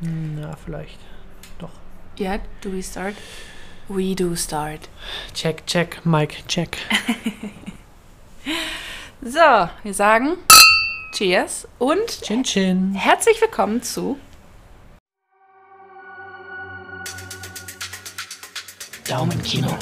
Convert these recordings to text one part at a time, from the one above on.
Na, vielleicht. Doch. Ja, do we start? We do start. Check, check, Mike, check. So, wir sagen Cheers und Chin Chin. herzlich willkommen zu Daumenkino.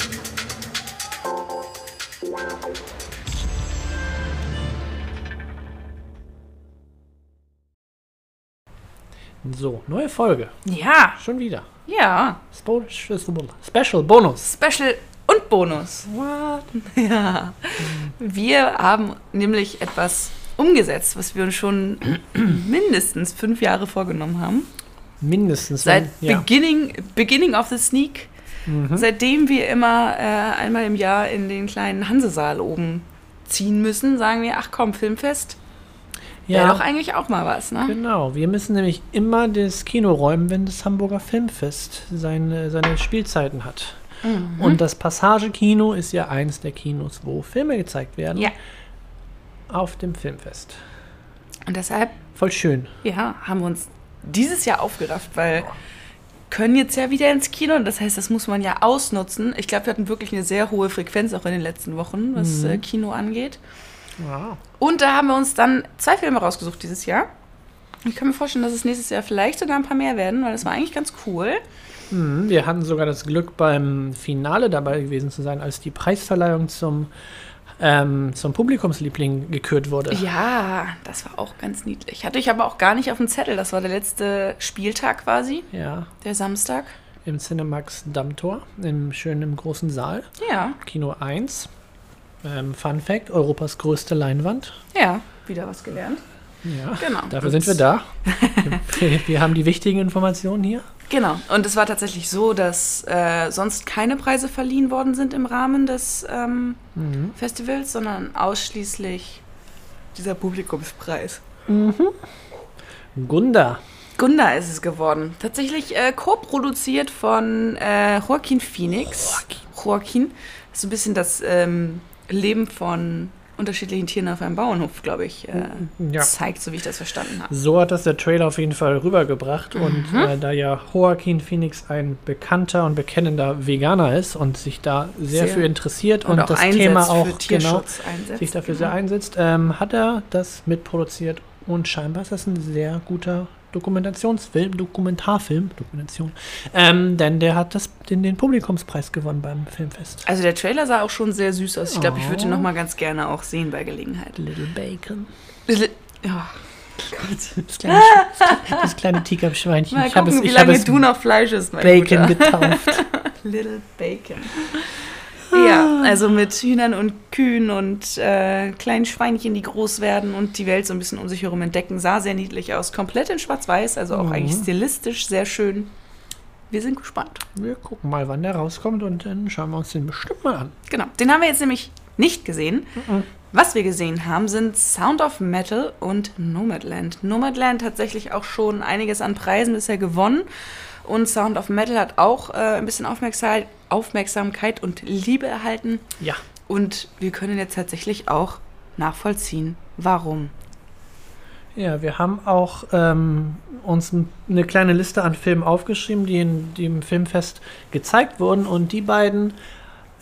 So, neue Folge. Ja, Schon wieder. ja, Special Bonus. Special und Bonus. What? Ja. Wir haben nämlich etwas umgesetzt, was wir uns schon mindestens fünf Jahre vorgenommen haben. Mindestens. Seit wenn- ja. beginning, beginning of the Sneak. Mhm. Seitdem wir immer äh, einmal im Jahr in den kleinen Hansesaal oben ziehen müssen, sagen wir, ach komm, Filmfest, wäre ja. doch eigentlich auch mal was, ne? Genau, wir müssen nämlich immer das Kino räumen, wenn das Hamburger Filmfest seine, seine Spielzeiten hat. Mhm. Und das Passagekino ist ja eins der Kinos, wo Filme gezeigt werden. Ja. Auf dem Filmfest. Und deshalb, Voll schön. ja, haben wir uns dieses Jahr aufgerafft, weil können jetzt ja wieder ins Kino und das heißt, das muss man ja ausnutzen. Ich glaube, wir hatten wirklich eine sehr hohe Frequenz auch in den letzten Wochen, was Mhm. äh, Kino angeht. Wow. Und da haben wir uns dann zwei Filme rausgesucht dieses Jahr. Ich kann mir vorstellen, dass es nächstes Jahr vielleicht sogar ein paar mehr werden, weil das war eigentlich ganz cool. Mhm, wir hatten sogar das Glück, beim Finale dabei gewesen zu sein, als die Preisverleihung zum, ähm, zum Publikumsliebling gekürt wurde. Ja, das war auch ganz niedlich. Hatte ich aber auch gar nicht auf dem Zettel. Das war der letzte Spieltag quasi, Ja, der Samstag. im Cinemax Dammtor, im schönen im großen Saal. Ja, Kino 1. Ähm, Fun Fact: Europas größte Leinwand. ja, wieder was gelernt. Ja, Genau. dafür sind wir da. wir, wir haben die wichtigen Informationen hier. Genau. Und es war tatsächlich so, dass äh, sonst keine Preise verliehen worden sind im Rahmen des ähm, Mhm. Festivals, sondern ausschließlich dieser Publikumspreis. Gunda. Gunda ist es geworden. Tatsächlich äh, co-produziert von äh, Joaquin Phoenix. Joaquin. Ist so ein bisschen das ähm, Leben von unterschiedlichen Tieren auf einem Bauernhof, glaube ich, äh, Ja. zeigt, so wie ich das verstanden habe. So hat das der Trailer auf jeden Fall rübergebracht. Und Mhm. äh, da ja Joaquin Phoenix ein bekannter und bekennender Veganer ist und sich da sehr, Sehr. für interessiert und, auch das einsetzt Thema auch genau einsetzt. sich dafür genau. sehr einsetzt, ähm, hat er das mitproduziert. Und scheinbar ist das ein sehr guter Dokumentationsfilm, Dokumentarfilm, Dokumentation. Ähm, denn der hat das, den, den Publikumspreis gewonnen beim Filmfest. Also der Trailer sah auch schon sehr süß aus. Ich glaube, ich würde ihn Oh. noch mal ganz gerne auch sehen bei Gelegenheit. Little Bacon. Ja. Das kleine, das kleine Teacup-Schweinchen. Mal Ich habe gucken, es, wie ich lange du noch Fleisch isst, mein Bacon Guter. getauft. Little Bacon. Ja, also mit Hühnern und Kühen und äh, kleinen Schweinchen, die groß werden und die Welt so ein bisschen um sich herum entdecken. Sah sehr niedlich aus. Komplett in Schwarz-Weiß, also auch Mhm. eigentlich stilistisch sehr schön. Wir sind gespannt. Wir gucken mal, wann der rauskommt und dann schauen wir uns den bestimmt mal an. Genau, den haben wir jetzt nämlich nicht gesehen. Mhm. Was wir gesehen haben, sind Sound of Metal und Nomadland. Nomadland tatsächlich auch schon einiges an Preisen bisher gewonnen. Und Sound of Metal hat auch äh, ein bisschen Aufmerksamkeit, Aufmerksamkeit und Liebe erhalten. Ja. Und wir können jetzt tatsächlich auch nachvollziehen, warum. Ja, wir haben auch ähm, uns eine kleine Liste an Filmen aufgeschrieben, die, in, die im Filmfest gezeigt wurden. Und die beiden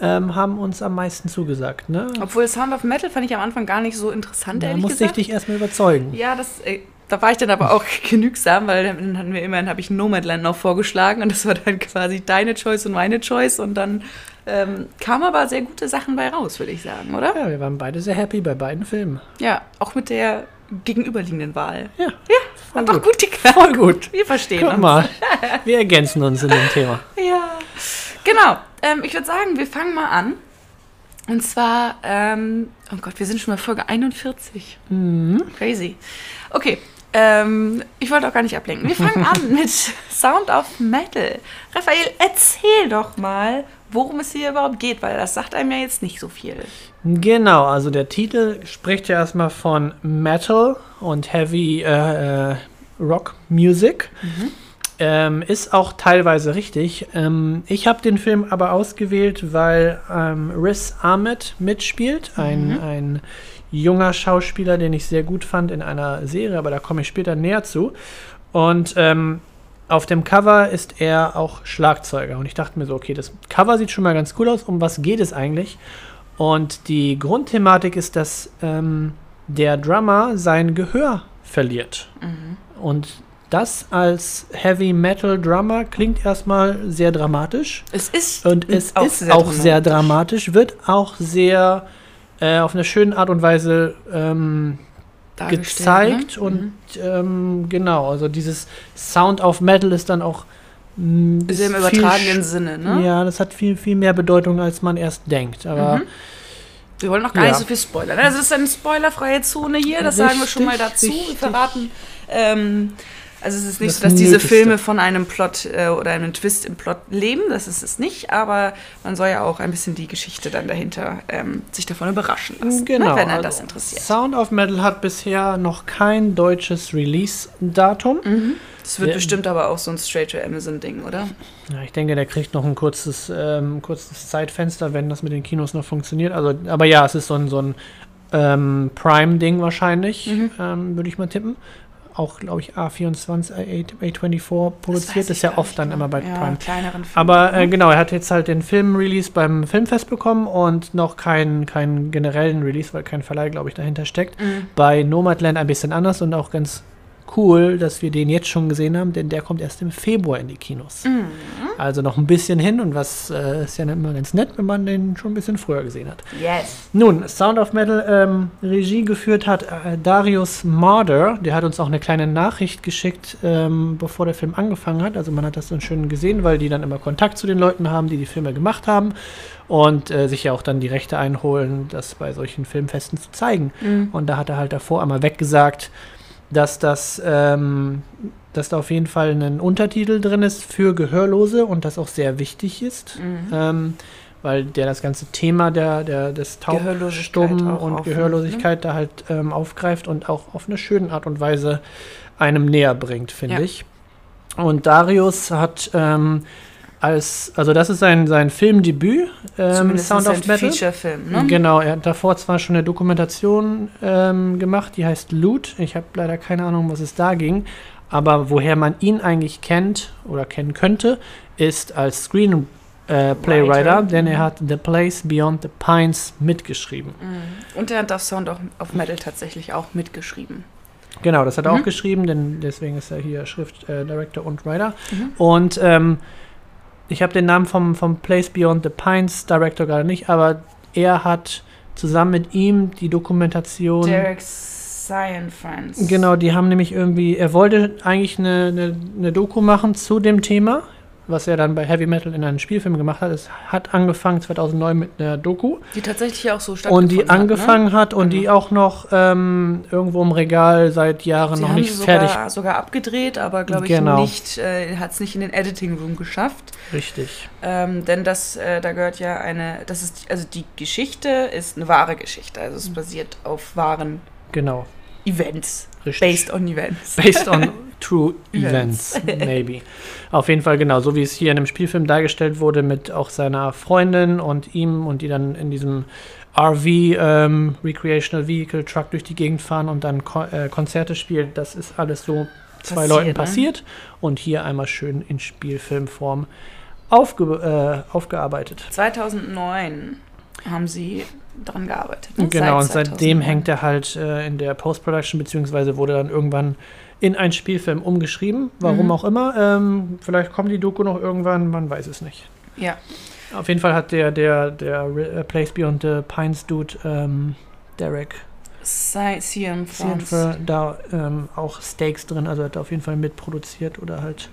ähm, haben uns am meisten zugesagt. Ne? Obwohl Sound of Metal fand ich am Anfang gar nicht so interessant, Da ehrlich musste gesagt. ich dich erstmal überzeugen. Ja, das, äh, da war ich dann aber auch genügsam, weil dann hatten wir immerhin, habe ich Nomadland noch vorgeschlagen und das war dann quasi deine Choice und meine Choice und dann ähm, kamen aber sehr gute Sachen bei raus, würde ich sagen, oder? Ja, wir waren beide sehr happy bei beiden Filmen. Ja, auch mit der gegenüberliegenden Wahl. Ja, Ja, voll hat doch gut. gut geklappt. Voll gut. Wir verstehen Guck uns. mal, wir ergänzen uns in dem Thema. Ja. Genau. Ähm, ich würde sagen, wir fangen mal an. Und zwar, ähm, oh Gott, wir sind schon bei Folge 41. Mhm. Crazy. Okay, ähm, ich wollte auch gar nicht ablenken. Wir fangen an mit Sound of Metal. Raphael, erzähl doch mal, worum es hier überhaupt geht, weil das sagt einem ja jetzt nicht so viel. Genau, also der Titel spricht ja erstmal von Metal und Heavy äh, äh, Rock Music. Ähm, ist auch teilweise richtig. Ähm, ich habe den Film aber ausgewählt, weil ähm, Riz Ahmed mitspielt, ein, ein junger Schauspieler, den ich sehr gut fand in einer Serie, aber da komme ich später näher zu. Und ähm, auf dem Cover ist er auch Schlagzeuger. Und ich dachte mir so, okay, das Cover sieht schon mal ganz cool aus. Um was geht es eigentlich? Und die Grundthematik ist, dass ähm, der Drummer sein Gehör verliert. Mhm. Und das als Heavy Metal Drummer klingt erstmal sehr dramatisch. Es ist Und es ist auch sehr dramatisch, wird auch sehr äh, auf eine schöne Art und Weise ähm, dargestellt, gezeigt. ne? Und Mhm. ähm, genau, also dieses Sound of Metal ist dann auch mh, Ist ja im übertragenen Sinne, ne? Ja, das hat viel, viel mehr Bedeutung, als man erst denkt. Aber Mhm. Wir wollen noch gar Ja. nicht so viel spoilern. Also es ist eine spoilerfreie Zone hier, das sagen wir schon mal Richtig, dazu. Wir richtig. verraten. Ähm, also es ist nicht Das so, dass diese. Filme von einem Plot äh, oder einem Twist im Plot leben. Das ist es nicht, aber man soll ja auch ein bisschen die Geschichte dann dahinter ähm, sich davon überraschen lassen, Genau, ne, wenn einen also das interessiert. Sound of Metal hat bisher noch kein deutsches Release-Datum. Das wird Ja. bestimmt aber auch so ein Straight-to-Amazon-Ding, oder? Ja, ich denke, der kriegt noch ein kurzes, ähm, kurzes Zeitfenster, wenn das mit den Kinos noch funktioniert. Also, aber ja, es ist so ein, so ein ähm, Prime-Ding wahrscheinlich, Mhm. ähm, würde ich mal tippen. Auch, glaube ich, A24, A8, A24 Das produziert. ist ja oft dann genau. immer bei ja, Prime. kleineren Filmen. Aber äh, ne? genau, er hat jetzt halt den Film-Release beim Filmfest bekommen und noch keinen, keinen generellen Release, weil kein Verleih, glaube ich, dahinter steckt. Mhm. Bei Nomadland ein bisschen anders und auch ganz cool, dass wir den jetzt schon gesehen haben, denn der kommt erst im Februar in die Kinos. Mhm. Also noch ein bisschen hin und was äh, ist ja immer ganz nett, wenn man den schon ein bisschen früher gesehen hat. Yes. Nun, Sound of Metal ähm, Regie geführt hat äh, Darius Marder. Der hat uns auch eine kleine Nachricht geschickt, ähm, bevor der Film angefangen hat. Also man hat das dann schön gesehen, weil die dann immer Kontakt zu den Leuten haben, die die Filme gemacht haben und äh, sich ja auch dann die Rechte einholen, das bei solchen Filmfesten zu zeigen. Mhm. Und da hat er halt davor einmal weggesagt, dass das, ähm, dass da auf jeden Fall ein Untertitel drin ist für Gehörlose und das auch sehr wichtig ist, Mhm. ähm, weil der das ganze Thema der, der des Taubstummen und aufnimmt, Gehörlosigkeit da halt ähm, aufgreift und auch auf eine schöne Art und Weise einem näher bringt, finde Ja. ich. Und Darius hat ähm, als, also das ist sein, sein Filmdebüt, ähm, Zumindest Sound of Metal. Feature-Film, ne? Genau, er hat davor zwar schon eine Dokumentation ähm, gemacht, die heißt Loot. Ich habe leider keine Ahnung, was es da ging. Aber woher man ihn eigentlich kennt oder kennen könnte, ist als Screenplaywriter, äh, Playwriter, denn er hat The Place Beyond the Pines mitgeschrieben. Mhm. Und er hat das Sound of, Metal tatsächlich auch mitgeschrieben. Genau, das hat er Mhm. auch geschrieben, denn deswegen ist er hier Schriftdirektor äh, Director und Writer. Mhm. Und ähm, ich habe den Namen vom, vom Place Beyond the Pines Director gerade nicht, aber er hat zusammen mit ihm die Dokumentation. Derek Science Friends. Genau, die haben nämlich irgendwie, er wollte eigentlich eine, eine, eine Doku machen zu dem Thema, was er dann bei Heavy Metal in einem Spielfilm gemacht hat. Es hat angefangen 2009 mit einer Doku Die tatsächlich auch so und stattgefunden die angefangen hat und die Genau. auch noch ähm, irgendwo im Regal seit Jahren hat. Sie noch nicht sogar, fertig. sogar abgedreht, aber glaube ich Genau. nicht, äh, hat es nicht in den Editing Room geschafft. Richtig. Ähm, denn das, äh, da gehört ja eine, das ist, also die Geschichte ist eine wahre Geschichte. Also es basiert auf wahren Genau. Events. Richtig. Based on Events. Based on true Events. maybe. Auf jeden Fall genau, so wie es hier in dem Spielfilm dargestellt wurde mit auch seiner Freundin und ihm und die dann in diesem RV, ähm, Recreational Vehicle Truck durch die Gegend fahren und dann Ko äh, Konzerte spielen. Das ist alles so zwei Passiert, Leuten ne? passiert und hier einmal schön in Spielfilmform aufge äh, aufgearbeitet. 2009 haben sie dran gearbeitet. ne? Genau, und Seit seitdem 2009. hängt er halt äh, in der Post-Production, beziehungsweise wurde dann irgendwann in einen Spielfilm umgeschrieben. Warum Mhm. auch immer. Ähm, vielleicht kommt die Doku noch irgendwann, man weiß es nicht. Ja. Auf jeden Fall hat der, der, der äh, Place Beyond the Pines Dude, ähm, Derek Cian da ähm, auch Stakes drin, also hat er auf jeden Fall mitproduziert oder halt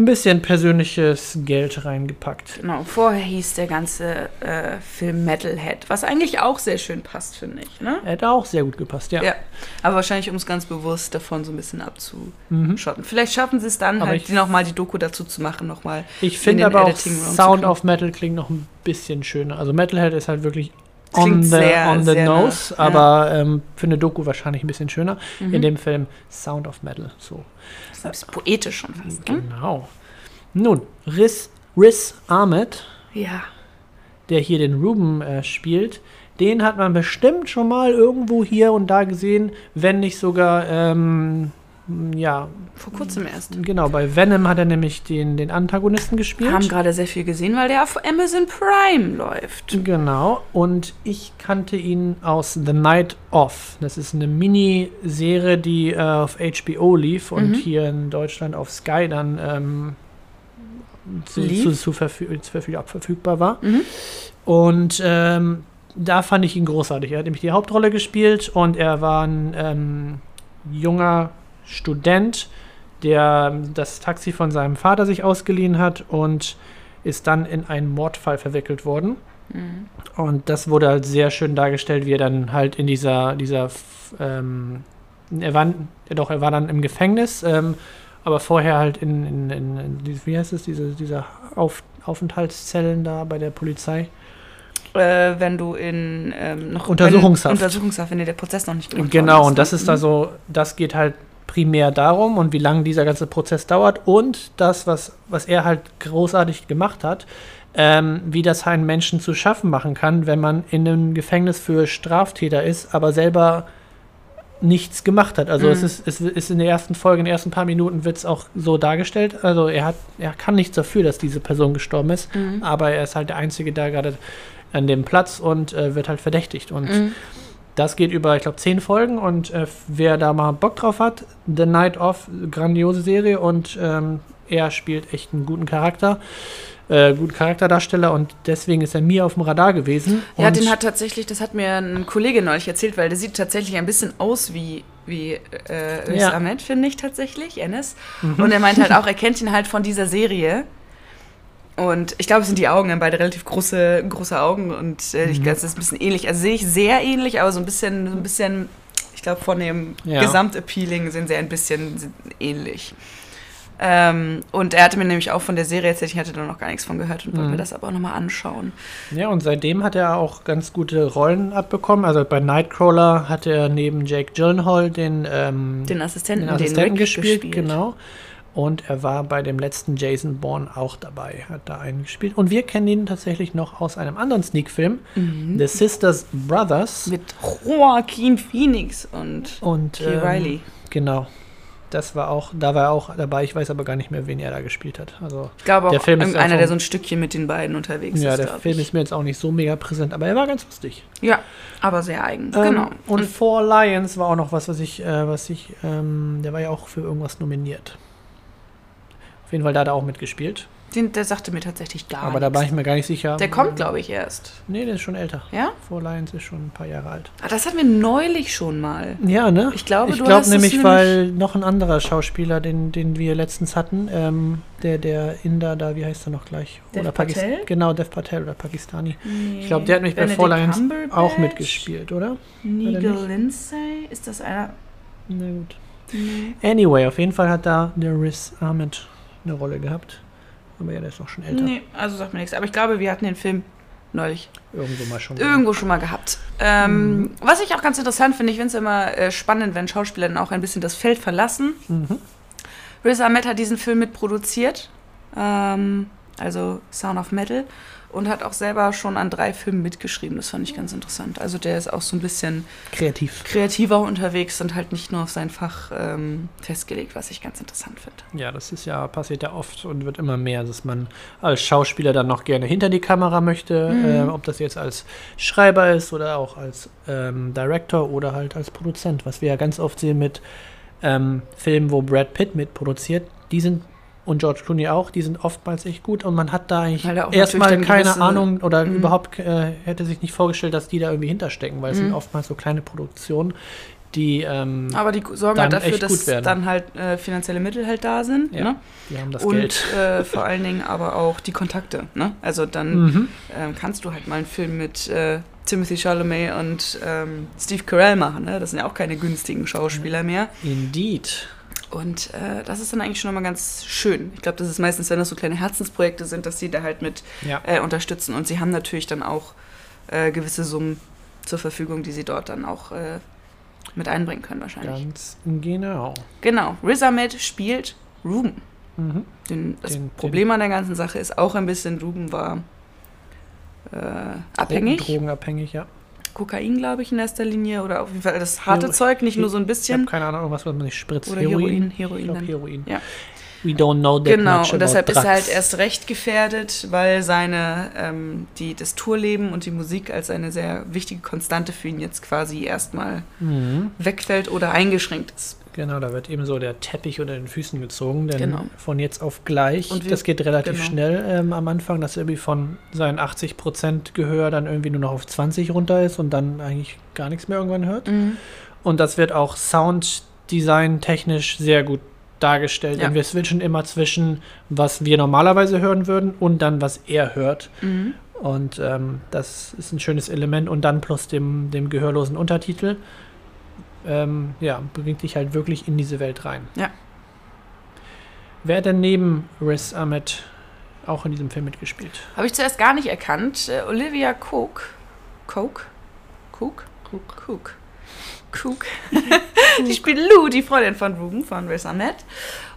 ein bisschen persönliches Geld reingepackt. Genau, vorher hieß der ganze äh, Film Metalhead, was eigentlich auch sehr schön passt, finde ich. Ne? Hat auch sehr gut gepasst, ja. Ja. Aber wahrscheinlich, um es ganz bewusst davon so ein bisschen abzuschotten. Mhm. Vielleicht schaffen sie es dann, Aber halt nochmal die Doku dazu zu machen, nochmal. Ich finde aber auch Editing zu Sound of Metal klingt noch ein bisschen schöner. Also Metalhead ist halt wirklich on the, sehr, on the nose, nah, ja. aber ähm, für eine Doku wahrscheinlich ein bisschen schöner. Mhm. In dem Film Sound of Metal. So. das ist poetisch schon fast. Ne? Genau. Nun, Riz, Riz Ahmed, Ja. der hier den Ruben äh, spielt, den hat man bestimmt schon mal irgendwo hier und da gesehen, wenn nicht sogar ähm, ja, Vor kurzem erst. genau, bei Venom hat er nämlich den, den Antagonisten gespielt. Haben gerade sehr viel gesehen, weil der auf Amazon Prime läuft. Genau, und ich kannte ihn aus The Night Of. Das ist eine Miniserie, die äh, auf HBO lief und Mhm. hier in Deutschland auf Sky dann ähm, zu, zu, zu, verfü zu verfü verfügbar war. Mhm. Und ähm, da fand ich ihn großartig. Er hat nämlich die Hauptrolle gespielt und er war ein ähm, junger Student, der das Taxi von seinem Vater sich ausgeliehen hat und ist dann in einen Mordfall verwickelt worden. Mhm. Und das wurde halt sehr schön dargestellt, wie er dann halt in dieser, dieser, ähm, er war, doch, er war dann im Gefängnis, ähm, aber vorher halt in, in, in, in wie heißt es, diese, dieser Auf, Aufenthaltszellen da bei der Polizei. Äh, wenn du in ähm, noch Untersuchungshaft. Wenn, Untersuchungshaft, wenn dir der Prozess noch nicht gemacht Genau, und das ne? ist da so, das geht halt primär darum und wie lange dieser ganze Prozess dauert und das, was, was er halt großartig gemacht hat, ähm, wie das einen Menschen zu schaffen machen kann, wenn man in einem Gefängnis für Straftäter ist, aber selber nichts gemacht hat. Also Mhm. es, ist, es ist in der ersten Folge, in den ersten paar Minuten wird es auch so dargestellt. Also er hat, er kann nichts dafür, dass diese Person gestorben ist, Mhm. aber er ist halt der Einzige da gerade an dem Platz und äh, wird halt verdächtigt. Und Mhm. Das geht über, ich glaube, zehn Folgen und äh, wer da mal Bock drauf hat, The Night of, grandiose Serie und ähm, er spielt echt einen guten Charakter, äh, guten Charakterdarsteller und deswegen ist er mir auf dem Radar gewesen. Ja, und den hat tatsächlich, das hat mir ein Kollege neulich erzählt, weil der sieht tatsächlich ein bisschen aus wie, wie äh, Ja. Ahmed, finde ich tatsächlich, Enes. Mhm. Und er meint halt auch, er kennt ihn halt von dieser Serie. Und ich glaube, es sind die Augen, hat beide relativ große, große Augen und äh, ich Mhm. glaube, es ist ein bisschen ähnlich. Also sehe ich sehr ähnlich, aber so ein bisschen, so ein bisschen, ich glaube, von dem Ja. Gesamtappealing sind sie ein bisschen ähnlich. Ähm, und er hatte mir nämlich auch von der Serie erzählt, ich hatte da noch gar nichts von gehört und wollte Mhm. mir das aber auch nochmal anschauen. ja, und seitdem hat er auch ganz gute Rollen abbekommen. Also bei Nightcrawler hat er neben Jake Gyllenhaal den, ähm, Den Assistenten, den Assistenten Rick gespielt, genau. Und er war bei dem letzten Jason Bourne auch dabei, hat da einen gespielt. Und wir kennen ihn tatsächlich noch aus einem anderen Sneak-Film, Mhm. The Sisters Brothers. Mit Joaquin Phoenix und Und Kay ähm, Riley. Genau. Das war auch, da war er auch dabei. Ich weiß aber gar nicht mehr, wen er da gespielt hat. Also Ich glaube auch der Film ist irgendeiner, auch der so- ein Stückchen mit den beiden unterwegs ja, ist. der glaub Film ich. ist mir jetzt auch nicht so mega präsent, aber er war ganz lustig. Ja, aber sehr eigen. Ähm, genau. Und Four Lions war auch noch was, was ich, äh, was ich, ähm, der war ja auch für irgendwas nominiert. Auf jeden Fall da hat er auch mitgespielt. den, der sagte mir tatsächlich gar aber da war ich nichts. mir gar nicht sicher. Der kommt, glaube ich, erst. Nee, der ist schon älter. Ja? Four Lions ist schon ein paar Jahre alt. Ah, das hatten wir neulich schon mal. Ja, ne? Ich glaube, ich du glaube hast es nämlich, weil noch ein anderer Schauspieler, den, den wir letztens hatten, ähm, der, der Inder da, wie heißt er noch gleich? Dev oder Pakis- Patel? Genau, Dev Patel oder Pakistani. Nee. Ich glaube, der hat mich bei Benedict Four Lions auch mitgespielt, oder? Nigel? Lindsay? Ist das einer? Na gut. Nee. Anyway, auf jeden Fall hat da der Riz Ahmed eine Rolle gehabt. Aber ja, der ist auch schon älter. Nee, also sagt mir nichts. Aber ich glaube, wir hatten den Film neulich Irgendwo mal schon. irgendwo schon mal gehabt. Ähm, Mhm. Was ich auch ganz interessant finde, ich finde es immer äh, spannend, wenn Schauspieler dann auch ein bisschen das Feld verlassen. Mhm. Riz Ahmed hat diesen Film mitproduziert, ähm, also Sound of Metal, und hat auch selber schon an drei Filmen mitgeschrieben. Das fand ich ganz interessant. Also der ist auch so ein bisschen Kreativ. kreativer unterwegs und halt nicht nur auf sein Fach ähm, festgelegt, was ich ganz interessant finde. Ja, das ist ja, passiert ja oft und wird immer mehr, dass man als Schauspieler dann noch gerne hinter die Kamera möchte, Mhm. äh, ob das jetzt als Schreiber ist oder auch als ähm, Director oder halt als Produzent, was wir ja ganz oft sehen mit ähm, Filmen, wo Brad Pitt mitproduziert, die sind und George Clooney auch, die sind oftmals echt gut und man hat da eigentlich erstmal keine Ahnung oder Mhm. überhaupt äh, hätte sich nicht vorgestellt, dass die da irgendwie hinterstecken, weil es Mhm. sind oftmals so kleine Produktionen, die, ähm, Aber die sorgen halt dafür, dass dann halt äh, finanzielle Mittel halt da sind. Ja, ne? die haben das und Geld. Äh, vor allen Dingen aber auch die Kontakte. Ne? Also dann Mhm. ähm, kannst du halt mal einen Film mit äh, Timothy Chalamet und ähm, Steve Carell machen. Ne? Das sind ja auch keine günstigen Schauspieler mehr. Indeed. Und äh, das ist dann eigentlich schon immer ganz schön. Ich glaube, das ist meistens, wenn das so kleine Herzensprojekte sind, dass sie da halt mit Ja. äh, unterstützen. Und sie haben natürlich dann auch äh, gewisse Summen zur Verfügung, die sie dort dann auch äh, mit einbringen können wahrscheinlich. Ganz genau. Genau, Riz Ahmed spielt Ruben. Mhm. Den, das Den- Problem an der ganzen Sache ist auch ein bisschen, Ruben war äh, abhängig. Drogenabhängig, ja. Kokain, glaube ich, in erster Linie. Oder auf jeden Fall das harte Hero- Zeug, nicht nur so ein Ich bisschen. habe keine Ahnung, was man nicht spritzt. Oder Heroin. Heroin, Heroin Ich glaub. Heroin. Ja. We don't know that Genau, much und deshalb about ist er halt drugs. erst recht gefährdet, weil seine, ähm, die, das Tourleben und die Musik als eine sehr wichtige Konstante für ihn jetzt quasi erstmal Mhm. wegfällt oder eingeschränkt ist. Genau, da wird eben so der Teppich unter den Füßen gezogen, denn Genau. von jetzt auf gleich, Und wir- das geht relativ genau. schnell ähm, am Anfang, dass er irgendwie von seinen 80% Gehör dann irgendwie nur noch auf 20 runter ist und dann eigentlich gar nichts mehr irgendwann hört. Mhm. Und das wird auch Sounddesign technisch sehr gut dargestellt, Ja. denn wir switchen immer zwischen, was wir normalerweise hören würden und dann, was er hört. Mhm. Und ähm, das ist ein schönes Element und dann plus dem, dem gehörlosen Untertitel. Ähm, ja, bringt dich halt wirklich in diese Welt rein. Ja. Wer hat denn neben Riz Ahmed auch in diesem Film mitgespielt? Habe ich zuerst gar nicht erkannt. Äh, Olivia Cook. Coke? Cook? Cook. Cook. Cook. die spielt Lou, die Freundin von Ruben, von Riz Ahmed.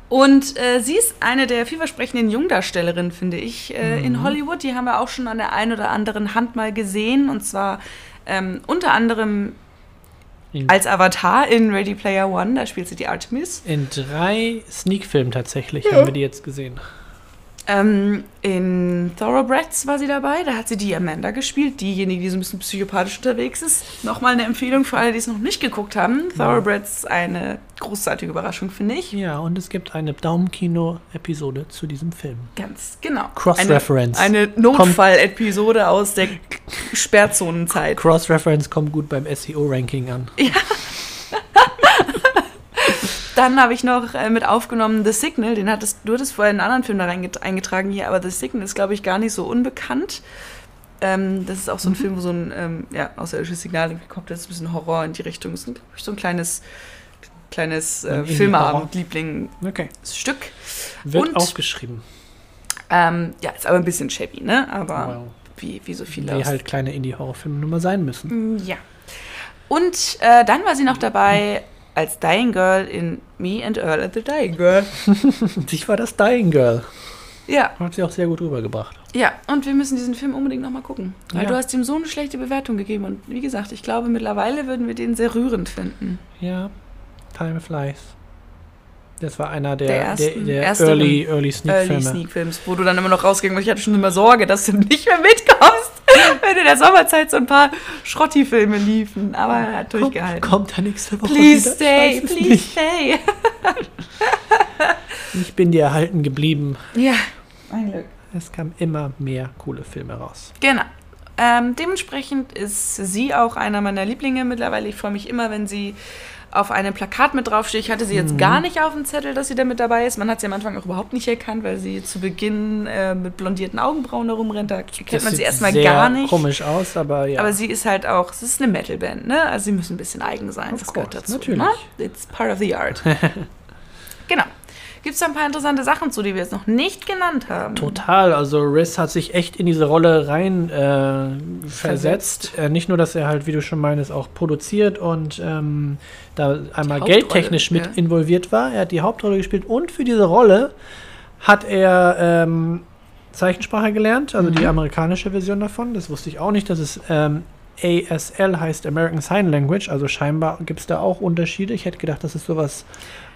Und äh, sie ist eine der vielversprechenden Jungdarstellerinnen, finde ich, äh, in Mhm. Hollywood. Die haben wir auch schon an der einen oder anderen Hand mal gesehen. Und zwar ähm, unter anderem In, als Avatar in Ready Player One. Da spielt sie die Artemis. in drei Sneak-Filmen tatsächlich haben wir die jetzt gesehen. Ähm, in Thoroughbreds war sie dabei, da hat sie die Amanda gespielt, diejenige, die so ein bisschen psychopathisch unterwegs ist. Nochmal eine Empfehlung für alle, die es noch nicht geguckt haben. Thoroughbreds, eine großartige Überraschung, finde ich. Ja, und es gibt eine Daumenkino-Episode zu diesem Film. Ganz genau. Cross-Reference. Eine, eine Notfall-Episode aus der Sperrzonenzeit. Cross-Reference kommt gut beim SEO-Ranking an. Dann habe ich noch äh, mit aufgenommen The Signal, den hattest du hattest vorher in einen anderen Film da eingetragen hier, aber The Signal ist, glaube ich, gar nicht so unbekannt. Ähm, das ist auch so ein Film, wo so ein ähm, ja, außerirdisches Signal irgendwie kommt, das ist ein bisschen Horror in die Richtung. Das ist, glaub ich, so ein kleines, kleines Ein äh, Indie-Horror. Filmabend-Lieblingsstück. Okay. Wird Und- aufgeschrieben. Ähm, ja, ist aber ein bisschen shabby, ne? Aber Wow. wie, wie so viele Wie aus halt kleine Indie-Horrorfilme nun mal sein müssen. Ja. Und äh, dann war sie noch dabei als Dying Girl in Me and Earl and the Dying Girl. Ich war das Dying Girl. Ja, Hat sie auch sehr gut rübergebracht. ja. Und wir müssen diesen Film unbedingt nochmal gucken. Weil Ja. du hast ihm so eine schlechte Bewertung gegeben. Und wie gesagt, ich glaube, mittlerweile würden wir den sehr rührend finden. Ja, Time Flies. Das war einer der, Der der, ersten- der, erste Early, Early Early Sneak-Filme. Sneak-Films, wo du dann immer noch rausgegangen bist. Ich hatte schon immer Sorge, dass du nicht mehr mitkommst, wenn in der Sommerzeit so ein paar Schrotti-Filme liefen. Aber er hat durchgehalten. Kommt, kommt da nächste Woche Please wieder? stay, please nicht. stay. Ich bin dir erhalten geblieben. Ja, ein Glück. Es kamen immer mehr coole Filme raus. Genau. Ähm, dementsprechend ist sie auch einer meiner Lieblinge mittlerweile. Ich freue mich immer, wenn sie auf einem Plakat mit draufsteht. Ich hatte sie jetzt Mhm. gar nicht auf dem Zettel, dass sie da mit dabei ist. Man hat sie am Anfang auch überhaupt nicht erkannt, weil sie zu Beginn äh, mit blondierten Augenbrauen herumrennt. Da kennt Das man sie erstmal gar nicht. komisch aus, aber ja. Aber sie ist halt auch, es ist eine Metalband, ne? Also sie müssen ein bisschen eigen sein. Of das gehört course, dazu. natürlich. Ne? It's part of the art. genau. Gibt es da ein paar interessante Sachen zu, die wir jetzt noch nicht genannt haben? Total, also Riz hat sich echt in diese Rolle rein äh, versetzt. Äh, nicht nur, dass er halt, wie du schon meinst, auch produziert und ähm, da einmal geldtechnisch mit ja. involviert war. Er hat die Hauptrolle gespielt und für diese Rolle hat er ähm, Zeichensprache gelernt, also Mhm. die amerikanische Version davon. Das wusste ich auch nicht, dass es ähm, ASL heißt American Sign Language, also scheinbar gibt es da auch Unterschiede. Ich hätte gedacht, das ist sowas,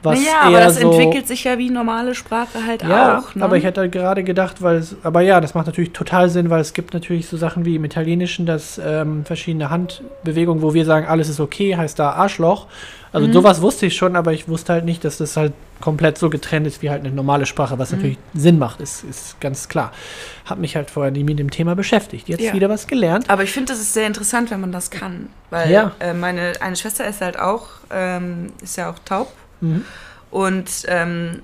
was naja, aber das so entwickelt sich ja wie normale Sprache halt ja, auch. Ne? aber ich hätte gerade gedacht, weil es, aber ja, das macht natürlich total Sinn, weil es gibt natürlich so Sachen wie im Italienischen, dass ähm, verschiedene Handbewegungen, wo wir sagen, alles ist okay, heißt da Arschloch. Also Mhm. sowas wusste ich schon, aber ich wusste halt nicht, dass das halt komplett so getrennt ist wie halt eine normale Sprache, was Mhm. natürlich Sinn macht, ist, ist ganz klar. Hab mich halt vorher nie mit dem Thema beschäftigt. Jetzt Ja. wieder was gelernt. Aber ich finde, das ist sehr interessant, wenn man das kann. Weil Ja. äh, meine eine Schwester ist halt auch, ähm, ist ja auch taub. Mhm. Und ähm,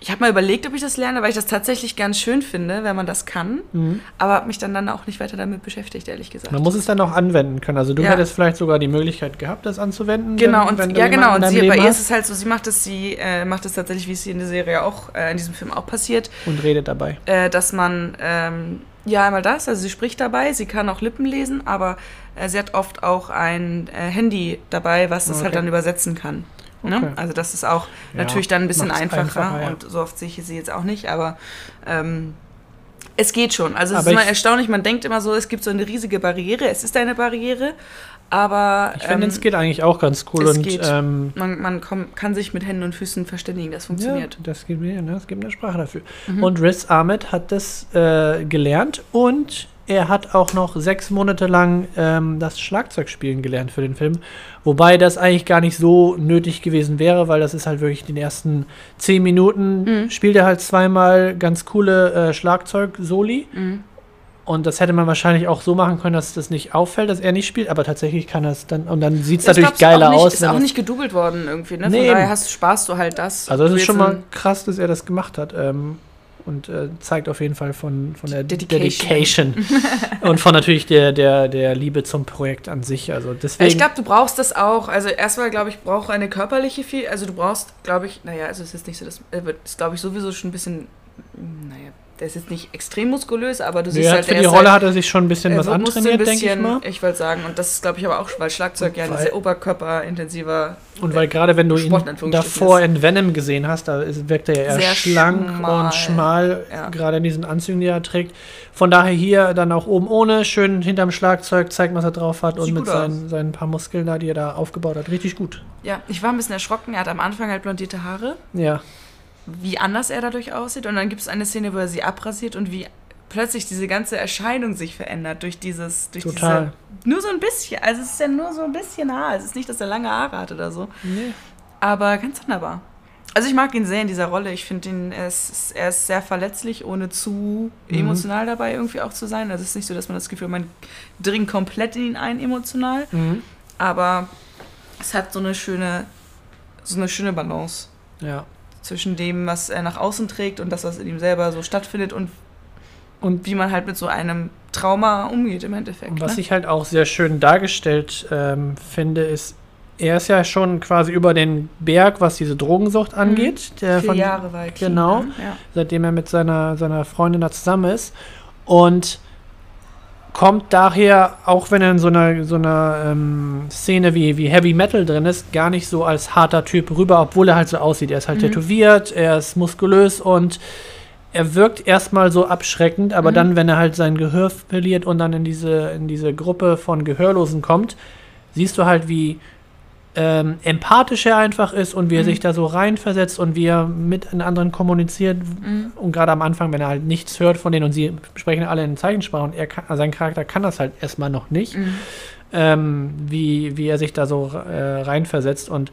ich habe mal überlegt, ob ich das lerne, weil ich das tatsächlich ganz schön finde, wenn man das kann. Mhm. Aber habe mich dann, dann auch nicht weiter damit beschäftigt, ehrlich gesagt. Man muss es dann auch anwenden können. Also du Ja. hättest vielleicht sogar die Möglichkeit gehabt, das anzuwenden. Genau, wenn, und wenn ja, genau. Und sie, bei ihr ist es halt so, sie macht es, sie äh, macht es tatsächlich, wie es in der Serie auch, äh, in diesem Film auch passiert, und redet dabei. äh, dass man, ähm, ja, einmal das, also sie spricht dabei, sie kann auch Lippen lesen, aber sie hat oft auch ein äh, Handy dabei, was das halt Okay. dann übersetzen kann. Okay. Ne? Also das ist auch Ja, natürlich dann ein bisschen einfacher, einfacher, ja. und so oft sehe ich sie jetzt auch nicht, aber ähm, Es geht schon. Also es Aber ist immer ich- erstaunlich, man denkt immer so, es gibt so eine riesige Barriere. Es ist eine Barriere, aber Ich finde, ähm, es geht eigentlich auch ganz cool es und geht. ähm, man, man komm, kann sich mit Händen und Füßen verständigen, das ja, funktioniert. das gibt ne, es gibt eine Sprache dafür. Mhm. Und Riz Ahmed hat das äh, gelernt und er hat auch noch sechs Monate lang ähm, das Schlagzeugspielen gelernt für den Film. Wobei das eigentlich gar nicht so nötig gewesen wäre, weil das ist halt wirklich in den ersten zehn Minuten Mhm. spielt er halt zweimal ganz coole äh, Schlagzeug-Soli. Mhm. Und das hätte man wahrscheinlich auch so machen können, dass das nicht auffällt, dass er nicht spielt, aber tatsächlich kann er es dann. Und dann sieht es Ich natürlich geiler nicht, aus. Ist auch nicht gedoubelt worden irgendwie, ne? Von Nee, daher hast, sparst du halt das. also, das ist schon mal krass, dass er das gemacht hat. Ähm, und äh, zeigt auf jeden Fall von, von der Dedication. Dedication. und von natürlich der, der, der Liebe zum Projekt an sich. Also deswegen. Ich glaube, du brauchst das auch. Also erstmal, glaube ich, braucht eine körperliche viel. Also du brauchst, glaube ich, naja, also es ist nicht so, das wird, ist, glaube ich, sowieso schon ein bisschen, naja, der ist jetzt nicht extrem muskulös, aber du siehst er halt, hat für die Rolle halt, hat er sich schon ein bisschen was antrainiert, denke ich mal. Ich wollte sagen, und das ist, glaube ich, aber auch, weil Schlagzeug ja ein sehr oberkörperintensiver. Und weil gerade wenn du ihn Sport davor ist. in Venom gesehen hast, da ist, wirkt er ja eher Sehr schlank schmal. und schmal, Ja. gerade in diesen Anzügen, die er trägt. Von daher hier dann auch oben ohne, schön hinterm Schlagzeug, zeigt, was er drauf hat und Sieht mit gut aus. seinen, seinen paar Muskeln da, die er da aufgebaut hat. Richtig gut. Ja, ich war ein bisschen erschrocken. Er hat am Anfang halt blondierte Haare, Ja. Wie anders er dadurch aussieht. Und dann gibt es eine Szene, wo er sie abrasiert und wie plötzlich diese ganze Erscheinung sich verändert durch dieses, durch Total. diese. Nur so ein bisschen. Also es ist ja nur so ein bisschen Haar. Es ist nicht, dass er lange Haare hat oder so. Nee. Aber ganz wunderbar. Also ich mag ihn sehr in dieser Rolle. Ich finde ihn, er ist, er ist sehr verletzlich, ohne zu Mhm. emotional dabei irgendwie auch zu sein. Also es ist nicht so, dass man das Gefühl, hat, man dringt komplett in ihn ein emotional. Mhm. Aber es hat so eine schöne, so eine schöne Balance Ja. Zwischen dem, was er nach außen trägt und das, was in ihm selber so stattfindet und, Und wie man halt mit so einem Trauma umgeht im Endeffekt. Und was ne? ich halt auch sehr schön dargestellt ähm, finde, ist, er ist ja schon quasi über den Berg, was diese Drogensucht angeht. Der Mhm. Vier von, Jahre weit. genau. Ja. Seitdem er mit seiner, seiner Freundin da zusammen ist. Und kommt daher, auch wenn er in so einer, so einer ähm, Szene wie, wie Heavy Metal drin ist, gar nicht so als harter Typ rüber, obwohl er halt so aussieht. Er ist halt Mhm. tätowiert, er ist muskulös und er wirkt erstmal so abschreckend, aber Mhm. dann, wenn er halt sein Gehör verliert und dann in diese, in diese Gruppe von Gehörlosen kommt, siehst du halt, wie ähm, empathisch er einfach ist und wie er Mhm. sich da so reinversetzt und wie er mit den anderen kommuniziert. Mhm. Und gerade am Anfang, wenn er halt nichts hört von denen und sie sprechen alle in Zeichensprache und er kann, sein Charakter kann das halt erstmal noch nicht, Mhm. ähm, wie, wie er sich da so äh, reinversetzt und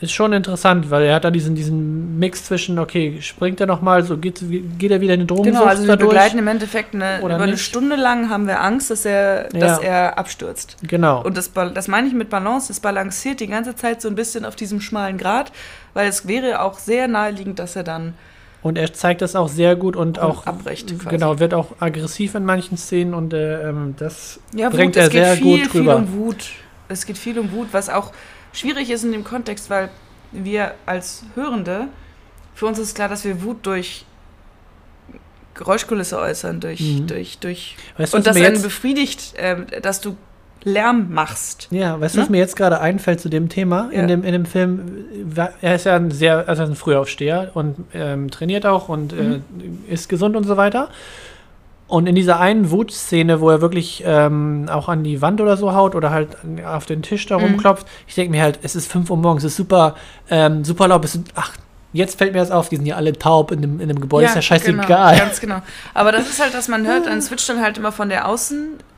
ist schon interessant, weil er hat da diesen, diesen Mix zwischen, okay, springt er nochmal, so geht, geht er wieder in den Drogensucht Genau, also wir dadurch? begleiten im Endeffekt eine, über eine nicht? Stunde lang haben wir Angst, dass er, dass Ja. er abstürzt. Genau. Und das, das meine ich mit Balance, es balanciert die ganze Zeit so ein bisschen auf diesem schmalen Grat, weil es wäre auch sehr naheliegend, dass er dann Und er zeigt das auch sehr gut und auch abbricht quasi. genau wird auch aggressiv in manchen Szenen und äh, ähm, das Ja, bringt Wut, er es geht sehr viel, gut viel rüber. um Wut. Es geht viel um Wut, was auch schwierig ist in dem Kontext, weil wir als Hörende, für uns ist klar, dass wir Wut durch Geräuschkulisse äußern, durch, Mhm. durch, durch Weißt und was das einen befriedigt, ähm, dass du Lärm machst. ja, weißt du, was Ne? mir jetzt gerade einfällt zu dem Thema Ja. in dem in dem Film? Er ist ja ein sehr, also ein Frühaufsteher und ähm, trainiert auch und Mhm. äh, ist gesund und so weiter. Und in dieser einen Wutszene, wo er wirklich ähm, auch an die Wand oder so haut oder halt auf den Tisch da Mhm. rumklopft, ich denke mir halt, es ist 5 Uhr morgens, es ist super, ähm, super laut, es ist, ach, jetzt fällt mir das auf, die sind ja alle taub in dem, in dem Gebäude, ist ja scheißegal. Genau, ganz genau. Aber das ist halt, dass man hört, dann switcht dann halt immer von der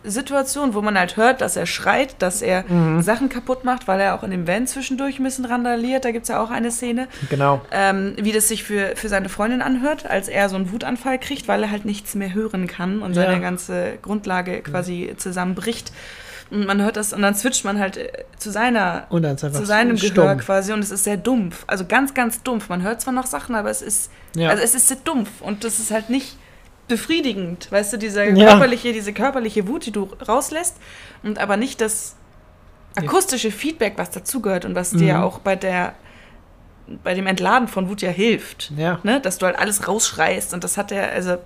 Außensituation, wo man halt hört, dass er schreit, dass er Mhm. Sachen kaputt macht, weil er auch in dem Van zwischendurch ein bisschen randaliert. Da gibt es ja auch eine Szene, Genau. ähm, wie das sich für, für seine Freundin anhört, als er so einen Wutanfall kriegt, weil er halt nichts mehr hören kann und Ja. seine ganze Grundlage quasi zusammenbricht. Und man hört das und dann switcht man halt äh, zu seiner zu seinem stumm. Gehör quasi und es ist sehr dumpf. Also ganz, ganz dumpf. Man hört zwar noch Sachen, aber es ist, Ja. also es ist sehr dumpf und das ist halt nicht befriedigend. Weißt du, diese Ja. körperliche, diese körperliche Wut, die du rauslässt und aber nicht das akustische Feedback, was dazugehört und was dir Mhm. auch bei der bei dem Entladen von Wut ja hilft. ja. Ne? Dass du halt alles rausschreist und das hat er, also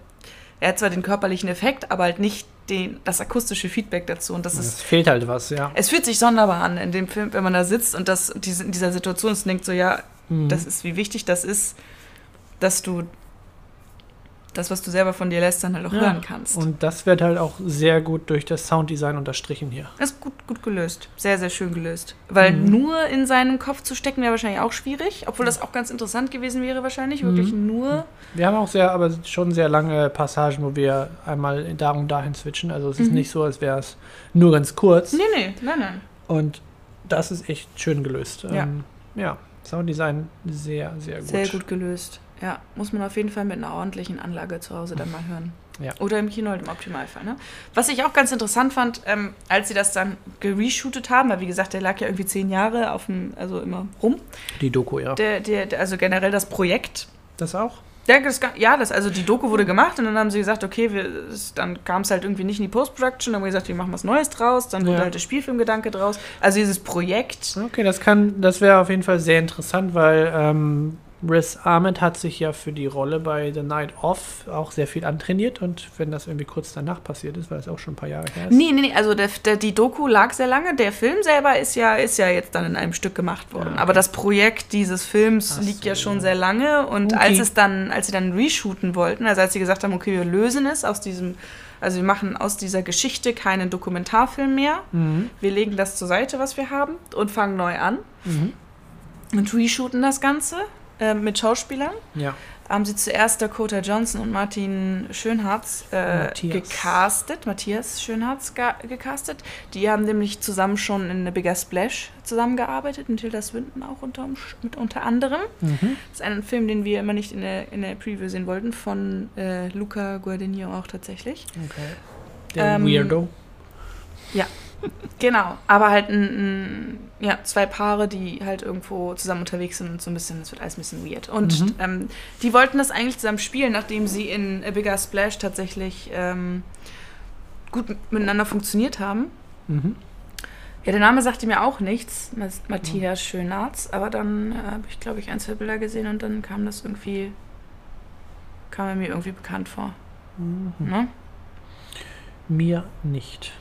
er hat zwar den körperlichen Effekt, aber halt nicht den, das akustische Feedback dazu und das ist Es fehlt halt was, ja. es fühlt sich sonderbar an in dem Film, wenn man da sitzt und das diese, in dieser Situation ist und denkt so, ja, Mhm. das ist, wie wichtig das ist, dass du das, was du selber von dir lässt, dann halt auch Ja, hören kannst. Und das wird halt auch sehr gut durch das Sounddesign unterstrichen hier. Das ist gut, gut gelöst. Sehr, sehr schön gelöst. Weil Mhm. nur in seinem Kopf zu stecken wäre wahrscheinlich auch schwierig, obwohl das auch ganz interessant gewesen wäre wahrscheinlich. Wirklich Mhm. nur. Wir haben auch sehr, aber schon sehr lange Passagen, wo wir einmal da und dahin switchen. Also es ist Mhm. nicht so, als wäre es nur ganz kurz. Nee, nee, nein, nein. Und das ist echt schön gelöst. Ja. Ähm, ja, Sounddesign sehr, sehr gut. Sehr gut gelöst. Ja, muss man auf jeden Fall mit einer ordentlichen Anlage zu Hause dann mal hören. Ja. Oder im Kino halt im Optimalfall. Ne? Was ich auch ganz interessant fand, ähm, als sie das dann gereshootet haben, weil wie gesagt, der lag ja irgendwie zehn Jahre auf dem, also immer rum. Die Doku, ja. Der, der, also generell das Projekt. Das auch? Ja, das, ja, das, also die Doku wurde gemacht und dann haben sie gesagt, okay, wir, dann kam es halt irgendwie nicht in die Post-Production, dann haben wir gesagt, wir machen was Neues draus, dann wurde Ja. halt der Spielfilmgedanke draus. Also dieses Projekt. Okay, das kann, das wäre auf jeden Fall sehr interessant, weil ähm, Riz Ahmed hat sich ja für die Rolle bei The Night Off auch sehr viel antrainiert und wenn das irgendwie kurz danach passiert ist, weil es auch schon ein paar Jahre her ist. Nee, nee, nee, also der, der, die Doku lag sehr lange. Der Film selber ist ja, ist ja jetzt dann in einem Stück gemacht worden. Ja, okay. Aber das Projekt dieses Films Ach liegt ja so. schon sehr lange. Und Okay. als es dann, als sie dann reshooten wollten, also als sie gesagt haben, okay, wir lösen es aus diesem, also wir machen aus dieser Geschichte keinen Dokumentarfilm mehr. Mhm. Wir legen das zur Seite, was wir haben, und fangen neu an Mhm. und reshooten das Ganze äh, mit Schauspielern. Ja. Haben sie zuerst Dakota Johnson und Martin Schönhardt äh, Matthias. gecastet, Matthias Schönhardt gecastet. Die haben nämlich zusammen schon in The Bigger Splash zusammengearbeitet, mit Tilda Swinton auch unter, mit unter anderem. Mhm. Das ist ein Film, den wir immer nicht in der, in der Preview sehen wollten, von äh, Luca Guadagnino auch tatsächlich. Okay. Der Ähm, Weirdo. Genau, aber halt ein, ein, ja, zwei Paare, die halt irgendwo zusammen unterwegs sind und so ein bisschen, das wird alles ein bisschen weird. Und Mhm. ähm, die wollten das eigentlich zusammen spielen, nachdem sie in A Bigger Splash tatsächlich ähm, gut miteinander funktioniert haben. Mhm. Ja, der Name sagte mir auch nichts, Matthias Schönarz, aber dann äh, habe ich, glaube ich, ein, zwei Bilder gesehen und dann kam das irgendwie, kam er mir irgendwie bekannt vor. Mhm. Ne? Mir nicht.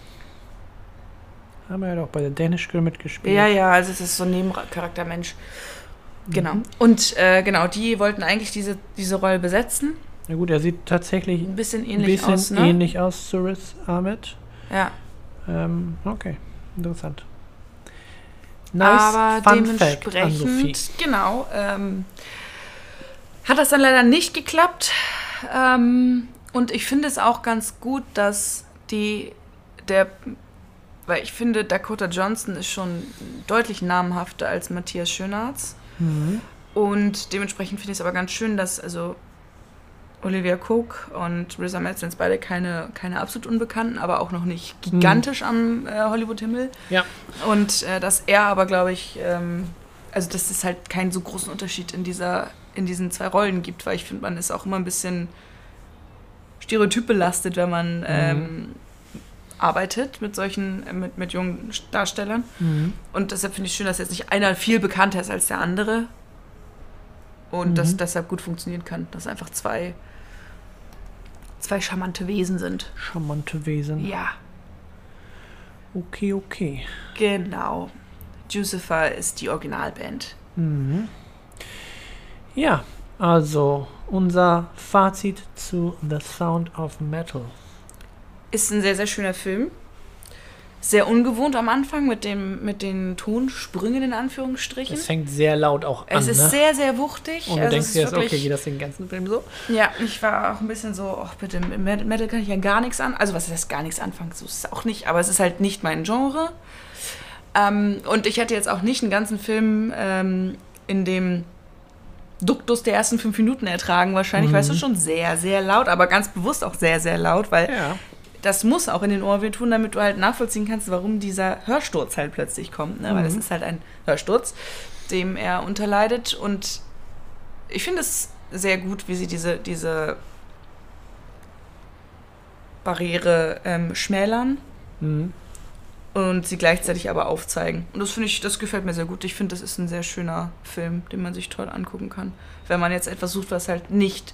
Haben wir ja doch bei der Danish Girl mitgespielt. Ja, ja, also es ist so ein Nebencharaktermensch. Genau. Mhm. Und äh, genau, die wollten eigentlich diese, diese Rolle besetzen. Na gut, er sieht tatsächlich Ein bisschen ein ähnlich bisschen aus, ne? ähnlich aus zu Riz Ahmed. Ja, Ähm, okay, interessant. Nice aber Fun dementsprechend, genau, ähm, hat das dann leider nicht geklappt. Ähm, und ich finde es auch ganz gut, dass die, der, weil ich finde, Dakota Johnson ist schon deutlich namhafter als Matthias Schönarz. Mhm. Und dementsprechend finde ich es aber ganz schön, dass also Olivia Cook und Riz Ahmed sind jetzt beide keine, keine absolut Unbekannten, aber auch noch nicht gigantisch am äh, Hollywood-Himmel. Ja. Und äh, dass er aber, glaube ich, ähm, also dass es halt keinen so großen Unterschied in, dieser, in diesen zwei Rollen gibt, weil ich finde, man ist auch immer ein bisschen stereotypbelastet, wenn man ähm, arbeitet mit solchen, äh, mit, mit jungen Darstellern. Mhm. Und deshalb finde ich schön, dass jetzt nicht einer viel bekannter ist als der andere. Und Mhm. deshalb gut funktionieren kann. Dass einfach zwei, zwei charmante Wesen sind. Charmante Wesen. Ja, Okay, okay. genau. Jucifer ist die Originalband. Mhm. Ja, also unser Fazit zu The Sound of Metal. Ist ein sehr, sehr schöner Film. Sehr ungewohnt am Anfang mit, dem, mit den Tonsprüngen in Anführungsstrichen. Es fängt sehr laut auch an, Es ist ne? sehr, sehr wuchtig. Und du Also denkst dir jetzt, okay, wirklich- geht das den ganzen Film so? Ja, ich war auch ein bisschen so, ach bitte, mit Met- Metal kann ich ja gar nichts an. Also was heißt gar nichts anfangen, so ist es auch nicht, aber es ist halt nicht mein Genre. Ähm, und ich hätte jetzt auch nicht einen ganzen Film ähm, in dem Duktus der ersten fünf Minuten ertragen, wahrscheinlich, Mhm. weil es ist schon sehr, sehr laut, aber ganz bewusst auch sehr, sehr laut, weil Ja. Das muss auch in den Ohren tun, damit du halt nachvollziehen kannst, warum dieser Hörsturz halt plötzlich kommt. Ne? Weil Mhm. es ist halt ein Hörsturz, dem er unterleidet. Und ich finde es sehr gut, wie sie diese, diese Barriere ähm, schmälern Mhm. und sie gleichzeitig aber aufzeigen. Und das finde ich, das gefällt mir sehr gut. Ich finde, das ist ein sehr schöner Film, den man sich toll angucken kann. Wenn man jetzt etwas sucht, was halt nicht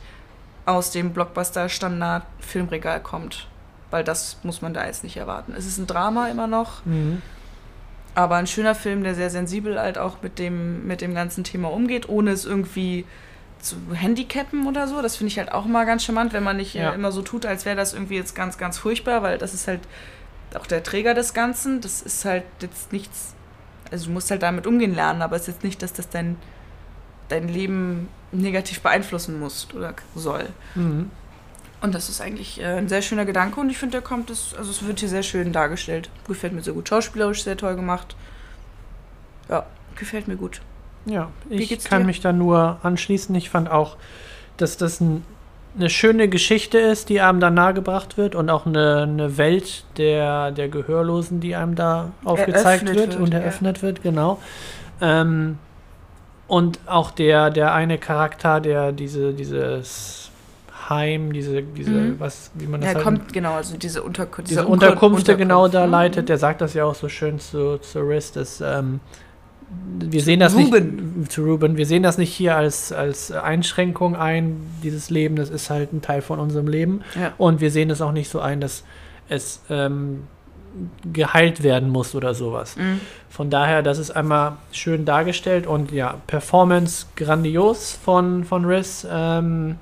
aus dem Blockbuster-Standard-Filmregal kommt. Weil das muss man da jetzt nicht erwarten. Es ist ein Drama immer noch, Mhm. aber ein schöner Film, der sehr sensibel halt auch mit dem, mit dem ganzen Thema umgeht, ohne es irgendwie zu handicappen oder so. Das finde ich halt auch immer ganz charmant, wenn man nicht äh, Ja. immer so tut, als wäre das irgendwie jetzt ganz, ganz furchtbar, weil das ist halt auch der Träger des Ganzen. Das ist halt jetzt nichts, also du musst halt damit umgehen lernen, aber es ist jetzt nicht, dass das dein, dein Leben negativ beeinflussen muss oder soll. Mhm. Und das ist eigentlich äh, ein sehr schöner Gedanke und ich finde, der kommt, das, also es wird hier sehr schön dargestellt. Gefällt mir sehr gut. Schauspielerisch sehr toll gemacht. Ja, gefällt mir gut. Ja, ich kann dir? mich da nur anschließen. Ich fand auch, dass das ein, eine schöne Geschichte ist, die einem da nahegebracht wird und auch eine, eine Welt der, der Gehörlosen, die einem da aufgezeigt wird, wird, und ja. eröffnet wird, genau. Ähm, und auch der, der eine Charakter, der diese, dieses Heim, diese, diese, Mhm. was, wie man das Ja, halt kommt, genau, also diese, Unterku diese Unkur- Unterkünfte genau da Mhm. leitet, der sagt das ja auch so schön zu, zu Riz, dass ähm, wir sehen das Ruben. nicht zu Ruben, wir sehen das nicht hier als, als Einschränkung ein, dieses Leben, das ist halt ein Teil von unserem Leben. Ja. Und wir sehen es auch nicht so ein, dass es ähm, geheilt werden muss oder sowas. Mhm. Von daher, das ist einmal schön dargestellt und ja, Performance grandios von, von Riz ähm,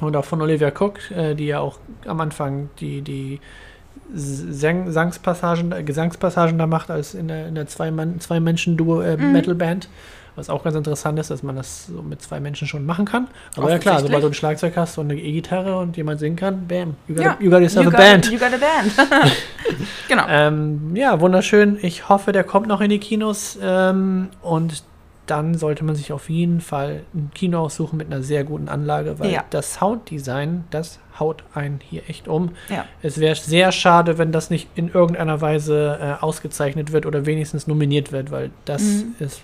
und auch von Olivia Cook, äh, die ja auch am Anfang die, die Sang Sangspassagen, äh, Gesangspassagen da macht, als in der, in der Zwei-Mann- Zwei-Menschen-Duo äh, Mhm. Was auch ganz interessant ist, dass man das so mit zwei Menschen schon machen kann. Aber ja klar, sobald du ein Schlagzeug hast und eine E-Gitarre und jemand singen kann, bam, you got, Ja, you got yourself you a got, band. You got a band. genau. Ähm, ja, wunderschön. Ich hoffe, der kommt noch in die Kinos. Ähm, und dann sollte man sich auf jeden Fall ein Kino aussuchen mit einer sehr guten Anlage, weil Ja. das Sounddesign, das haut einen hier echt um. Ja. Es wäre sehr schade, wenn das nicht in irgendeiner Weise äh, ausgezeichnet wird oder wenigstens nominiert wird, weil das Mhm. ist,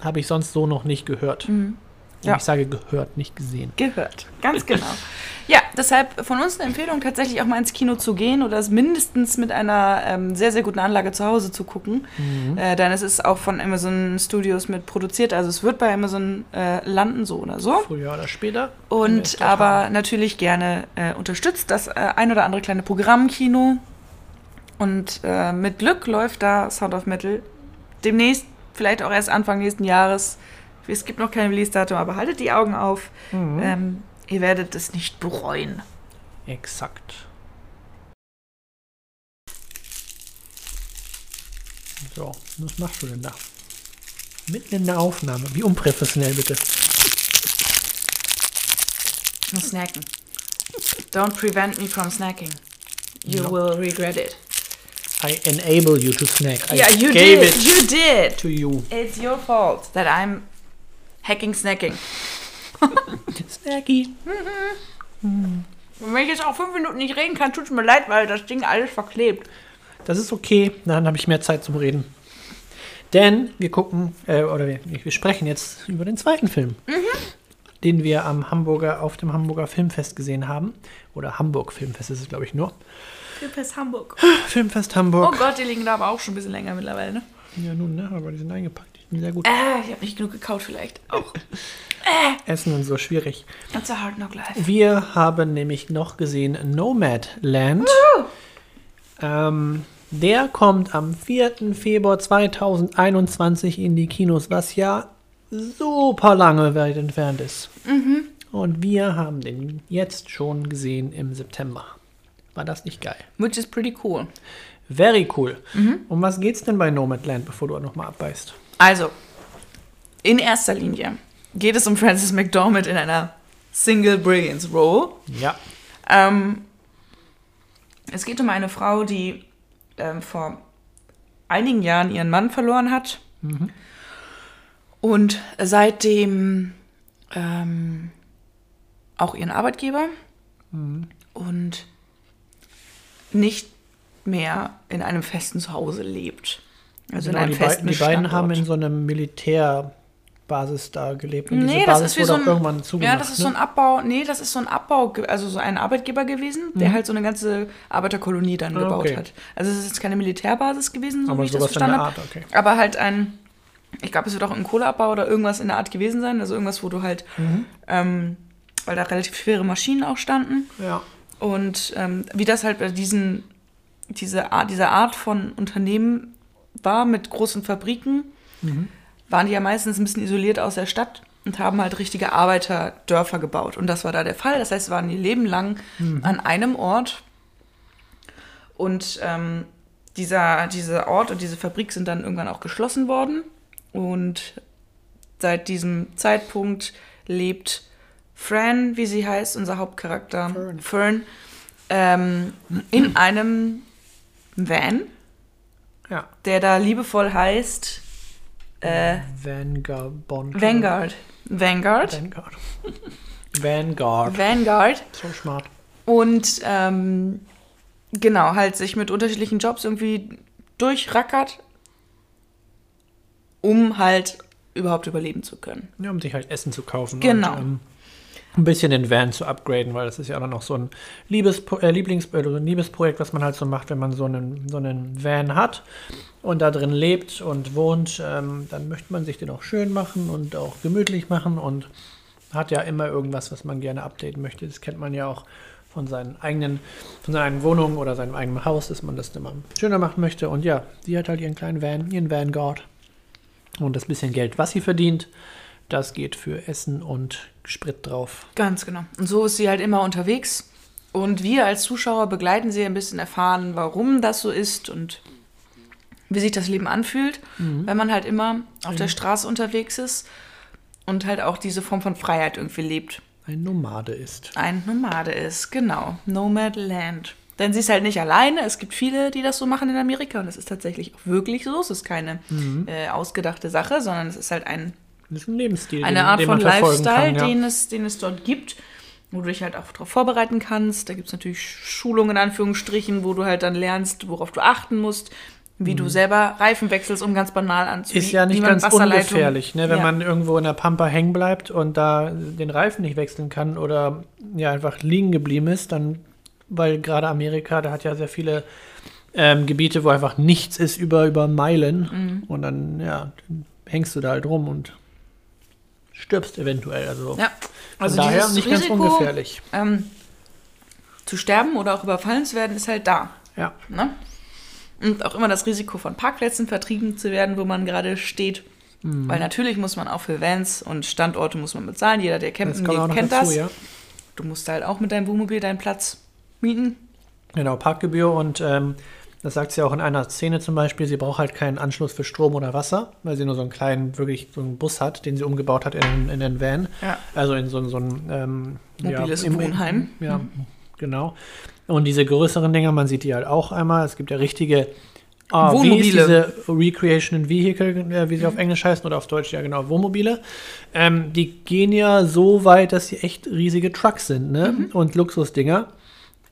habe ich sonst so noch nicht gehört. Mhm. Und Ja. ich sage gehört, nicht gesehen. Gehört, ganz genau. Ja, deshalb von uns eine Empfehlung, tatsächlich auch mal ins Kino zu gehen oder es mindestens mit einer ähm, sehr, sehr guten Anlage zu Hause zu gucken. Mhm. Äh, denn es ist auch von Amazon Studios mit produziert, also es wird bei Amazon äh, landen, so oder so. Früher oder später. Und aber haben. natürlich gerne äh, unterstützt das äh, ein oder andere kleine Programmkino. Und äh, mit Glück läuft da Sound of Metal demnächst, vielleicht auch erst Anfang nächsten Jahres. Es gibt noch kein Release-Datum, aber haltet die Augen auf. Mhm. Ähm, ihr werdet es nicht bereuen. Exakt. So, was machst du denn da? Mitten in der Aufnahme. Wie unprofessionell bitte. Und snacken. Don't prevent me from snacking. You No. will regret it. I enable you to snack. I yeah, you gave did. it You did. to you. It's your fault that I'm hacking snacking. Snacky. Und wenn ich jetzt auch fünf Minuten nicht reden kann, tut es mir leid, weil das Ding alles verklebt. Das ist okay, dann habe ich mehr Zeit zum Reden. Denn wir gucken, äh, oder wir, wir sprechen jetzt über den zweiten Film, den wir am Hamburger, auf dem Hamburger Filmfest gesehen haben. Oder Hamburg Filmfest ist es, glaube ich, nur. Filmfest Hamburg. Filmfest Oh Hamburg. Gott, die liegen da aber auch schon ein bisschen länger mittlerweile, ne? Ja, nun, ne? Aber die sind eingepackt. Die sind sehr gut. Äh, ich habe nicht genug gekaut vielleicht. Auch. Essen und so schwierig. That's a hard knock life. Wir haben nämlich noch gesehen Nomadland. Ähm, der kommt am 4. Februar 2021 in die Kinos, was ja super lange weit entfernt ist. Und wir haben den jetzt schon gesehen im September. War das nicht geil? Which is pretty cool. Very cool. Um was geht's denn bei Nomadland, bevor du nochmal abbeißt? Also, in erster Linie geht es um Frances McDormand in einer Single Brilliance Role. Ja. Ähm, es geht um eine Frau, die ähm, vor einigen Jahren ihren Mann verloren hat und seitdem ähm, auch ihren Arbeitgeber und nicht mehr in einem festen Zuhause lebt. Also Genau, in einem die, festen die beiden Standort. haben in so einem Militärbasis da gelebt. Und Nee, diese das Basis ist wie wurde so ein, irgendwann zugemacht. ja, das ist so ne? ein Abbau, nee, das ist so ein Abbau, also so ein Arbeitgeber gewesen, der Mhm. halt so eine ganze Arbeiterkolonie dann Ah, gebaut okay. hat. Also es ist jetzt keine Militärbasis gewesen, so Aber wie ich das verstanden der habe. Okay. Aber halt ein, ich glaube, es wird auch ein Kohleabbau oder irgendwas in der Art gewesen sein, also irgendwas, wo du halt, Mhm. ähm, weil da relativ schwere Maschinen auch standen Ja. und ähm, wie das halt bei diesen, diese Art, dieser Art von Unternehmen war mit großen Fabriken, Mhm. waren die ja meistens ein bisschen isoliert aus der Stadt und haben halt richtige Arbeiterdörfer gebaut. Und das war da der Fall. Das heißt, sie waren ihr Leben lang an einem Ort. Und ähm, dieser, dieser Ort und diese Fabrik sind dann irgendwann auch geschlossen worden. Und seit diesem Zeitpunkt lebt Fran, wie sie heißt, unser Hauptcharakter, Fern. Fern, ähm, in einem Van, Ja. der da liebevoll heißt äh, Vanguard Bond. Vanguard. Vanguard. Vanguard. Vanguard. Vanguard. So smart. Und ähm, genau, halt sich mit unterschiedlichen Jobs irgendwie durchrackert, um halt überhaupt überleben zu können. Ja, um sich halt Essen zu kaufen. Genau. Und, ähm, ein bisschen den Van zu upgraden, weil das ist ja auch noch so ein Liebes äh, Lieblings äh, Liebesprojekt, was man halt so macht, wenn man so einen, so einen Van hat und da drin lebt und wohnt, ähm, dann möchte man sich den auch schön machen und auch gemütlich machen und hat ja immer irgendwas, was man gerne updaten möchte. Das kennt man ja auch von seinen eigenen, von seiner eigenen oder seinem eigenen Haus, dass man das immer schöner machen möchte. Und ja, sie hat halt ihren kleinen Van, ihren Vanguard. Und das bisschen Geld, was sie verdient, das geht für Essen und Sprit drauf. Ganz genau. Und so ist sie halt immer unterwegs. Und wir als Zuschauer begleiten sie ein bisschen, erfahren, warum das so ist und wie sich das Leben anfühlt, wenn man halt immer auf der Straße unterwegs ist und halt auch diese Form von Freiheit irgendwie lebt. Ein Nomade ist. Ein Nomade ist, genau. Nomad Land. Denn sie ist halt nicht alleine. Es gibt viele, die das so machen in Amerika. Und es ist tatsächlich auch wirklich so. Es ist keine äh, ausgedachte Sache, sondern es ist halt ein Das ist ein Lebensstil, eine den, Art den von Lifestyle, kann. Ja. den, es, den es dort gibt, wo du dich halt auch darauf vorbereiten kannst. Da gibt es natürlich Schulungen in Anführungsstrichen, wo du halt dann lernst, worauf du achten musst, wie du selber Reifen wechselst, um ganz banal anzubieten. Mhm. Ist ja nicht ganz ungefährlich, ne? wenn ja. man irgendwo in der Pampa hängen bleibt und da den Reifen nicht wechseln kann oder ja einfach liegen geblieben ist, dann, weil gerade Amerika, da hat ja sehr viele ähm, Gebiete, wo einfach nichts ist über, über Meilen Mhm. und dann, ja, dann hängst du da halt rum und stirbst eventuell. Also, Ja, also daher nicht ganz Risiko, ungefährlich. Ähm, zu sterben oder auch überfallen zu werden, ist halt da. Ja. Ne? Und auch immer das Risiko von Parkplätzen vertrieben zu werden, wo man gerade steht. Mhm. Weil natürlich muss man auch für Vans und Standorte muss man bezahlen. Jeder, der campen geht, kennt dazu, das. ja. Du musst halt auch mit deinem Wohnmobil deinen Platz mieten. Genau, Parkgebühr und ähm, das sagt sie auch in einer Szene zum Beispiel, sie braucht halt keinen Anschluss für Strom oder Wasser, weil sie nur so einen kleinen, wirklich so einen Bus hat, den sie umgebaut hat in, in den Van. Ja. Also in so, so ein ähm, Mobiles im- im- Wohnheim. Ja, genau. Und diese größeren Dinger, man sieht die halt auch einmal. Es gibt ja richtige ah, Wie Wohnmobile. diese Recreation Vehicle, äh, wie sie auf Englisch heißen oder auf Deutsch, ja genau, Wohnmobile. Ähm, die gehen ja so weit, dass sie echt riesige Trucks sind ne? und Luxusdinger.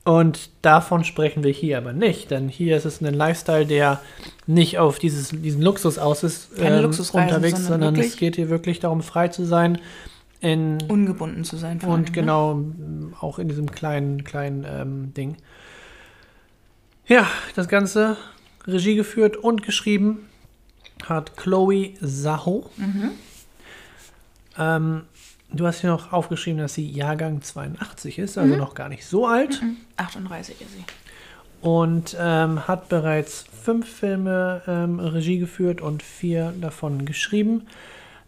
Und davon sprechen wir hier aber nicht, denn hier ist es ein Lifestyle, der nicht auf dieses, diesen Luxus aus ist ähm, unterwegs, sondern sondern es geht hier wirklich darum, frei zu sein in, Ungebunden zu sein. und ne? genau, m, auch in diesem kleinen, kleinen ähm, Ding. Ja, das Ganze Regie geführt und geschrieben hat Chloe Saho. Mhm. Ähm, du hast hier noch aufgeschrieben, dass sie Jahrgang 82 ist, also noch gar nicht so alt. Mhm. 38 ist sie. Und ähm, hat bereits fünf Filme ähm, Regie geführt und vier davon geschrieben,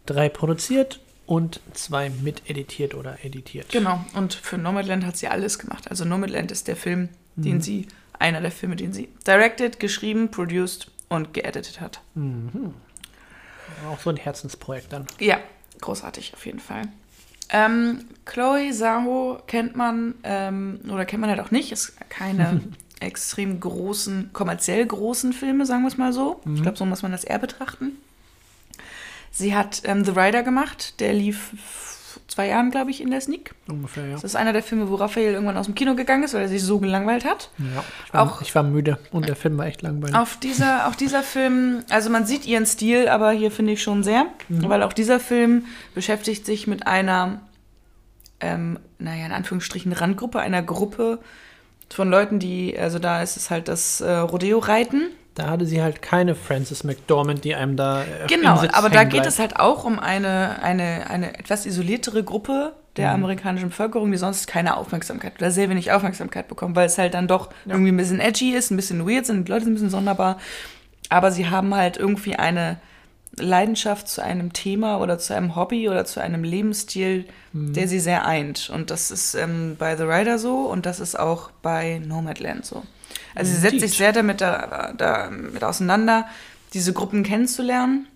drei produziert und zwei miteditiert oder editiert. Genau. Und für Nomadland hat sie alles gemacht. Also Nomadland ist der Film, Mhm. den sie, einer der Filme, den sie directed, geschrieben, produced und geeditet hat. Auch so ein Herzensprojekt dann. Ja, großartig auf jeden Fall. Ähm, Chloe Saho kennt man, ähm, oder kennt man halt auch nicht, ist keine extrem großen, kommerziell großen Filme, sagen wir es mal so. Ich glaube, so muss man das eher betrachten. Sie hat ähm, The Rider gemacht, der lief zwei Jahren, glaube ich, in der Sneak. Ungefähr, ja. Das ist einer der Filme, wo Raphael irgendwann aus dem Kino gegangen ist, weil er sich so gelangweilt hat. ja ich, war, Auch- ich war müde und der Film war echt langweilig. Auf dieser, auch dieser Film, also man sieht ihren Stil, aber hier finde ich schon sehr, weil auch dieser Film beschäftigt sich mit einer, ähm, naja, in Anführungsstrichen Randgruppe, einer Gruppe von Leuten, die, also da ist es halt das äh, Rodeo-Reiten. Da hatte sie halt keine Frances McDormand, die einem da Genau, aber da geht bleibt. es halt auch um eine, eine, eine etwas isoliertere Gruppe der amerikanischen Bevölkerung, die sonst keine Aufmerksamkeit oder sehr wenig Aufmerksamkeit bekommt, weil es halt dann doch irgendwie ein bisschen edgy ist, ein bisschen weird sind, die Leute sind ein bisschen sonderbar, aber sie haben halt irgendwie eine, Leidenschaft zu einem Thema oder zu einem Hobby oder zu einem Lebensstil, Mhm. der sie sehr eint. Und das ist ähm, bei The Rider so und das ist auch bei Nomadland so. Also sie setzt sich sehr damit, da, damit auseinander, diese Gruppen kennenzulernen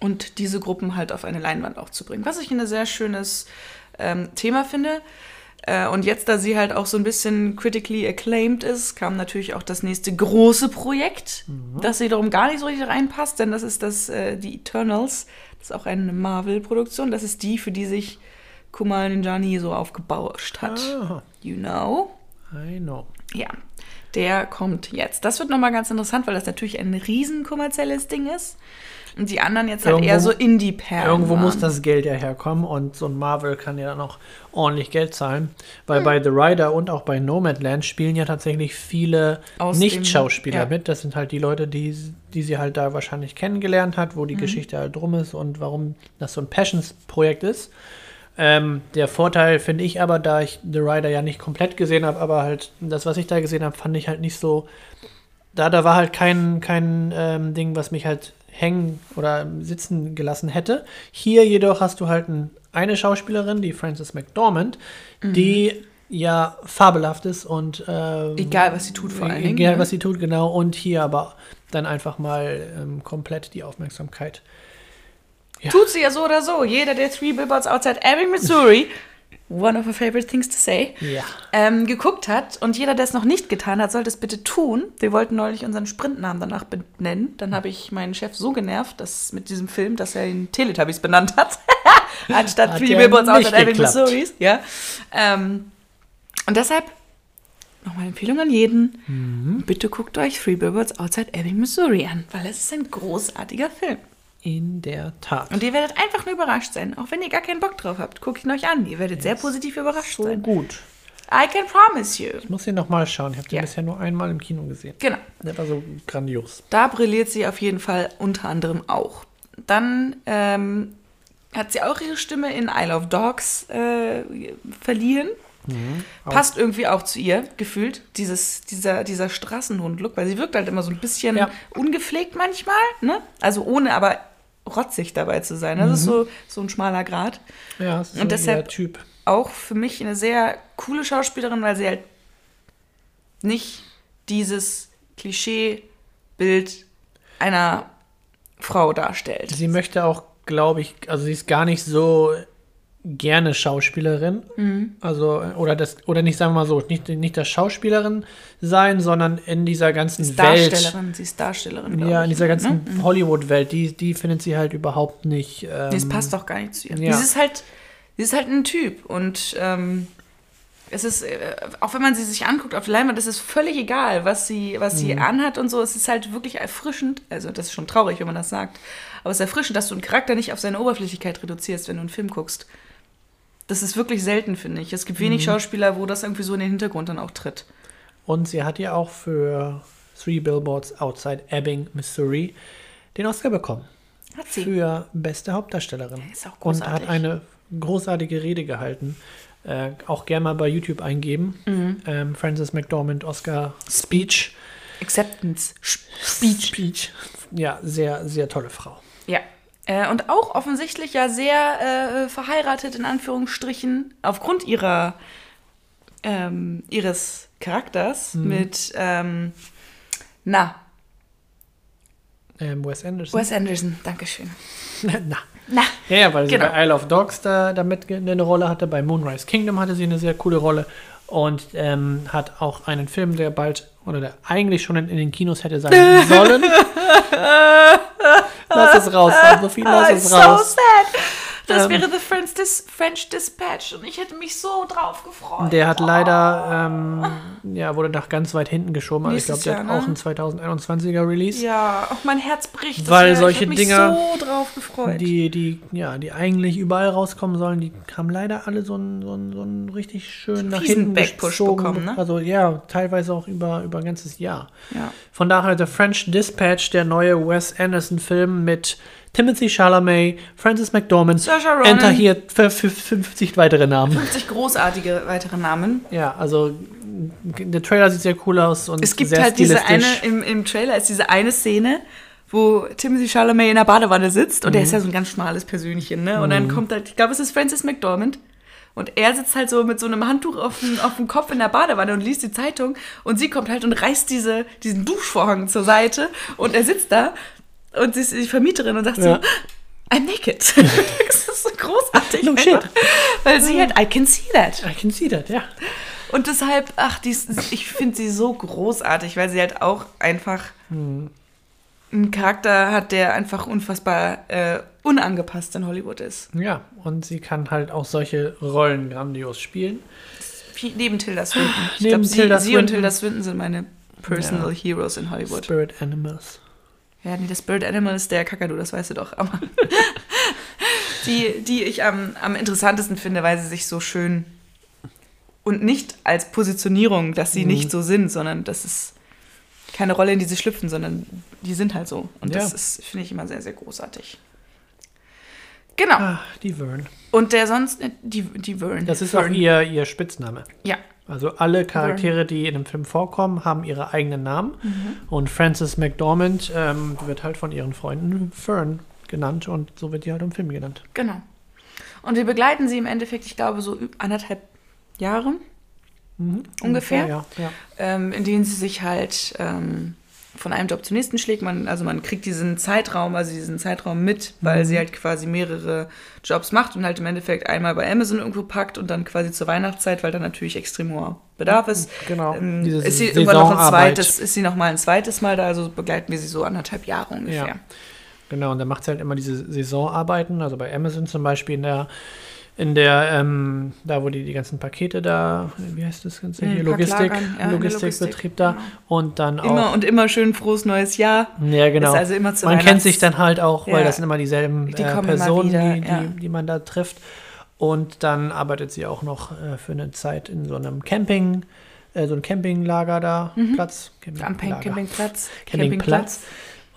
und diese Gruppen halt auf eine Leinwand auch zu bringen. Was ich ein sehr schönes ähm, Thema finde. Äh, und jetzt, da sie halt auch so ein bisschen critically acclaimed ist, kam natürlich auch das nächste große Projekt, das wiederum gar nicht so richtig reinpasst, denn das ist das, äh, die Eternals. Das ist auch eine Marvel-Produktion. Das ist die, für die sich Kumal Ninjani so aufgebauscht hat. Ah, You know? I know. Ja, der kommt jetzt. Das wird nochmal ganz interessant, weil das natürlich ein riesen kommerzielles Ding ist. Und die anderen jetzt halt Irgendwo- eher so Indie-Perlen Irgendwo muss waren. das Geld ja herkommen und so ein Marvel kann ja dann auch ordentlich Geld zahlen. Hm. Weil bei The Rider und auch bei Nomadland spielen ja tatsächlich viele Aus Nicht-Schauspieler ja. mit. Das sind halt die Leute, die, die sie halt da wahrscheinlich kennengelernt hat, wo die Mhm. Geschichte halt drum ist und warum das so ein Passions-Projekt ist. Ähm, der Vorteil finde ich aber, da ich The Rider ja nicht komplett gesehen habe, aber halt das, was ich da gesehen habe, fand ich halt nicht so. Da, da war halt kein, kein ähm, Ding, was mich halt hängen oder sitzen gelassen hätte. Hier jedoch hast du halt ein, eine Schauspielerin, die Frances McDormand, die ja fabelhaft ist und ähm, Egal, was sie tut, vor allen Dingen, Egal, ne? was sie tut, genau. Und hier aber dann einfach mal ähm, komplett die Aufmerksamkeit. Ja. Tut sie ja so oder so. Jeder der Three Billboards Outside Ebbing, Missouri, one of her favorite things to say, Ja. ähm, geguckt hat und jeder, der es noch nicht getan hat, sollte es bitte tun. Wir wollten neulich unseren Sprintnamen danach benennen. Dann habe ich meinen Chef so genervt, dass mit diesem Film, dass er ihn Teletubbies benannt hat, anstatt Hat Three Billboards Outside Ebbing. Missouri. Ja. Ähm, und deshalb nochmal Empfehlung an jeden. Mhm. Bitte guckt euch Three Billboards Outside Ebbing, Missouri an, weil es ist ein großartiger Film. In der Tat. Und ihr werdet einfach nur überrascht sein. Auch wenn ihr gar keinen Bock drauf habt, guckt ihn euch an. Ihr werdet sehr positiv überrascht so sein. gut. I can promise you. Ich muss den nochmal schauen. Ich habe den Ja. bisher nur einmal im Kino gesehen. Genau. Der war so grandios. Da brilliert sie auf jeden Fall unter anderem auch. Dann ähm, hat sie auch ihre Stimme in Isle of Dogs äh, verliehen. Auch- Passt irgendwie auch zu ihr, gefühlt, dieses, dieser, dieser Straßenhund-Look, weil sie wirkt halt immer so ein bisschen Ja. ungepflegt manchmal, ne? Also ohne aber rotzig dabei zu sein. Das ist so, so ein schmaler Grad. Ja, ist Und so deshalb- der Typ. auch für mich eine sehr coole Schauspielerin, weil sie halt nicht dieses Klischeebild einer Frau darstellt. Sie möchte auch, glaube ich, also sie ist gar nicht so gerne Schauspielerin. Mhm. Also, oder das, oder nicht, sagen wir mal so, nicht, nicht das Schauspielerin sein, sondern in dieser ganzen Sie ist Welt. Darstellerin, sie ist Darstellerin. Ja, in dieser ganzen ne? Hollywood-Welt, die, die findet sie halt überhaupt nicht. Ähm, es passt doch gar nicht zu ihr. ja. Sie ist halt, sie ist halt ein Typ und ähm, es ist, äh, auch wenn man sie sich anguckt auf der Leinwand, es ist völlig egal, was sie, was sie Mhm. anhat und so. Es ist halt wirklich erfrischend. Also das ist schon traurig, wenn man das sagt. Aber es ist erfrischend, dass du einen Charakter nicht auf seine Oberflächlichkeit reduzierst, wenn du einen Film guckst. Das ist wirklich selten, finde ich. Es gibt Mhm. wenig Schauspieler, wo das irgendwie so in den Hintergrund dann auch tritt. Und sie hat ja auch für Three Billboards Outside Ebbing, Missouri, den Oscar bekommen. Hat sie. Für beste Hauptdarstellerin. Ist auch Und großartig. hat eine großartige Rede gehalten. Äh, auch gerne mal bei YouTube eingeben. Mhm. Ähm, Frances McDormand Oscar Speech. Acceptance Speech. Speech. Ja, sehr, sehr tolle Frau. Äh, und auch offensichtlich ja sehr äh, verheiratet, in Anführungsstrichen, aufgrund ihrer, ähm, ihres Charakters Mhm. mit, ähm, na, Ähm, Wes Anderson. Wes Anderson, Dankeschön. Na. Na, Ja, ja, weil sie Genau. bei Isle of Dogs da damit eine Rolle hatte. Bei Moonrise Kingdom hatte sie eine sehr coole Rolle. Und ähm, hat auch einen Film, der bald oder der eigentlich schon in, in den Kinos hätte sein sollen. Lass es raus, Sophie, lass Ah, es so raus. Das Ähm, wäre The French, Dis French Dispatch und ich hätte mich so drauf gefreut. Der hat leider, ähm, ja, wurde nach ganz weit hinten geschoben. Also ich glaube, der Jahr, hat ne? auch einen 2021er Release. Ja, auch mein Herz bricht. Das Weil wär- solche ich Dinger, so drauf gefreut. Die, die, ja, die eigentlich überall rauskommen sollen, die haben leider alle so einen, so einen, so einen richtig schön nach fiesen hinten Backpush bekommen, ne? Also ja, teilweise auch über, über ein ganzes Jahr. ja. Von daher The French Dispatch, der neue Wes Anderson-Film mit Timothy Chalamet, Frances McDormand, Saoirse Ronan. Enter hier für, für 50 weitere Namen. 50 großartige weitere Namen. Ja, also der Trailer sieht sehr cool aus und Es gibt sehr halt diese eine, im, im Trailer ist diese eine Szene, wo Timothy Chalamet in der Badewanne sitzt und der ist ja so ein ganz schmales Persönchen, ne? Und dann kommt halt, ich glaube, es ist Francis McDormand. Und er sitzt halt so mit so einem Handtuch auf dem, auf dem Kopf in der Badewanne und liest die Zeitung. Und sie kommt halt und reißt diese, diesen Duschvorhang zur Seite. Und er sitzt da und sie ist die Vermieterin und sagt Ja. so, I'm naked. das ist so großartig. No shit. Weil sie halt, I can see that. I can see that, ja. Und deshalb, ach, die ich finde sie so großartig, weil sie halt auch einfach einen Charakter hat, der einfach unfassbar äh, unangepasst in Hollywood ist. Ja, und sie kann halt auch solche Rollen grandios spielen. Neben Tilda Swinton. Ich glaube, sie, sie und. Tilda Swinton sind meine Personal Ja. Heroes in Hollywood. Spirit Animals. Ja, nee, das Bird Animal ist der Kakadu, das weißt du doch. Aber die, die ich am, am interessantesten finde, weil sie sich so schön und nicht als Positionierung, dass sie Mhm. nicht so sind, sondern das ist keine Rolle, in die sie schlüpfen, sondern die sind halt so. Und das Ja. ist, finde ich immer sehr, sehr großartig. Genau. Ah, die Vern. Und der sonst, äh, die, die Vern. Das ist Vern. auch ihr, ihr Spitzname. Ja, Also alle Charaktere, die in dem Film vorkommen, haben ihre eigenen Namen. Mhm. Und Frances McDormand ähm, wird halt von ihren Freunden Fern genannt und so wird die halt im Film genannt. genau. Und wir begleiten sie im Endeffekt, ich glaube, so anderthalb Jahre. Mhm. Ungefähr? Ja, ja. ähm, in denen sie sich halt ähm, von einem Job zum nächsten schlägt. Man, also man kriegt diesen Zeitraum, also diesen Zeitraum mit, weil Mhm. sie halt quasi mehrere Jobs macht und halt im Endeffekt einmal bei Amazon irgendwo packt und dann quasi zur Weihnachtszeit, weil da natürlich extrem hoher Bedarf ist. Genau. Ähm, Diese ist sie irgendwann noch ein zweites, ist sie noch mal ein zweites Mal da, also begleiten wir sie so anderthalb Jahre ungefähr. Ja. Genau, und dann macht sie halt immer diese Saisonarbeiten, also bei Amazon zum Beispiel in der, in der, ähm, da wo die die ganzen Pakete da, wie heißt das Ganze hier, Logistik, ja, Logistikbetrieb Logistik, da genau. und dann Immer auch, und immer schön frohes neues Jahr. ja genau, also immer man kennt sich dann halt auch, weil Ja. das sind immer dieselben Die äh, immer Personen, wieder, die, die, ja. die man da trifft und dann arbeitet sie auch noch äh, für eine Zeit in so einem Camping, äh, so ein Campinglager da, Platz, Mhm. Am Pen- Campinglager. Campingplatz. Campingplatz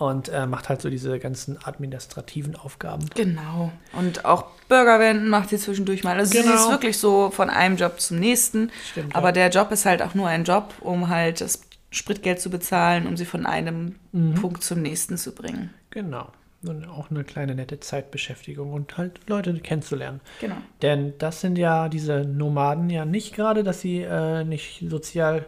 und äh, macht halt so diese ganzen administrativen Aufgaben. Genau. Und auch Burgerwenden macht sie zwischendurch mal. Also sie Genau. ist wirklich so von einem Job zum nächsten. Stimmt, Aber ja. der Job ist halt auch nur ein Job, um halt das Spritgeld zu bezahlen, um sie von einem Mhm. Punkt zum nächsten zu bringen. Genau. Und auch eine kleine nette Zeitbeschäftigung und halt Leute kennenzulernen. Genau. Denn das sind ja diese Nomaden ja nicht gerade, dass sie äh, nicht sozial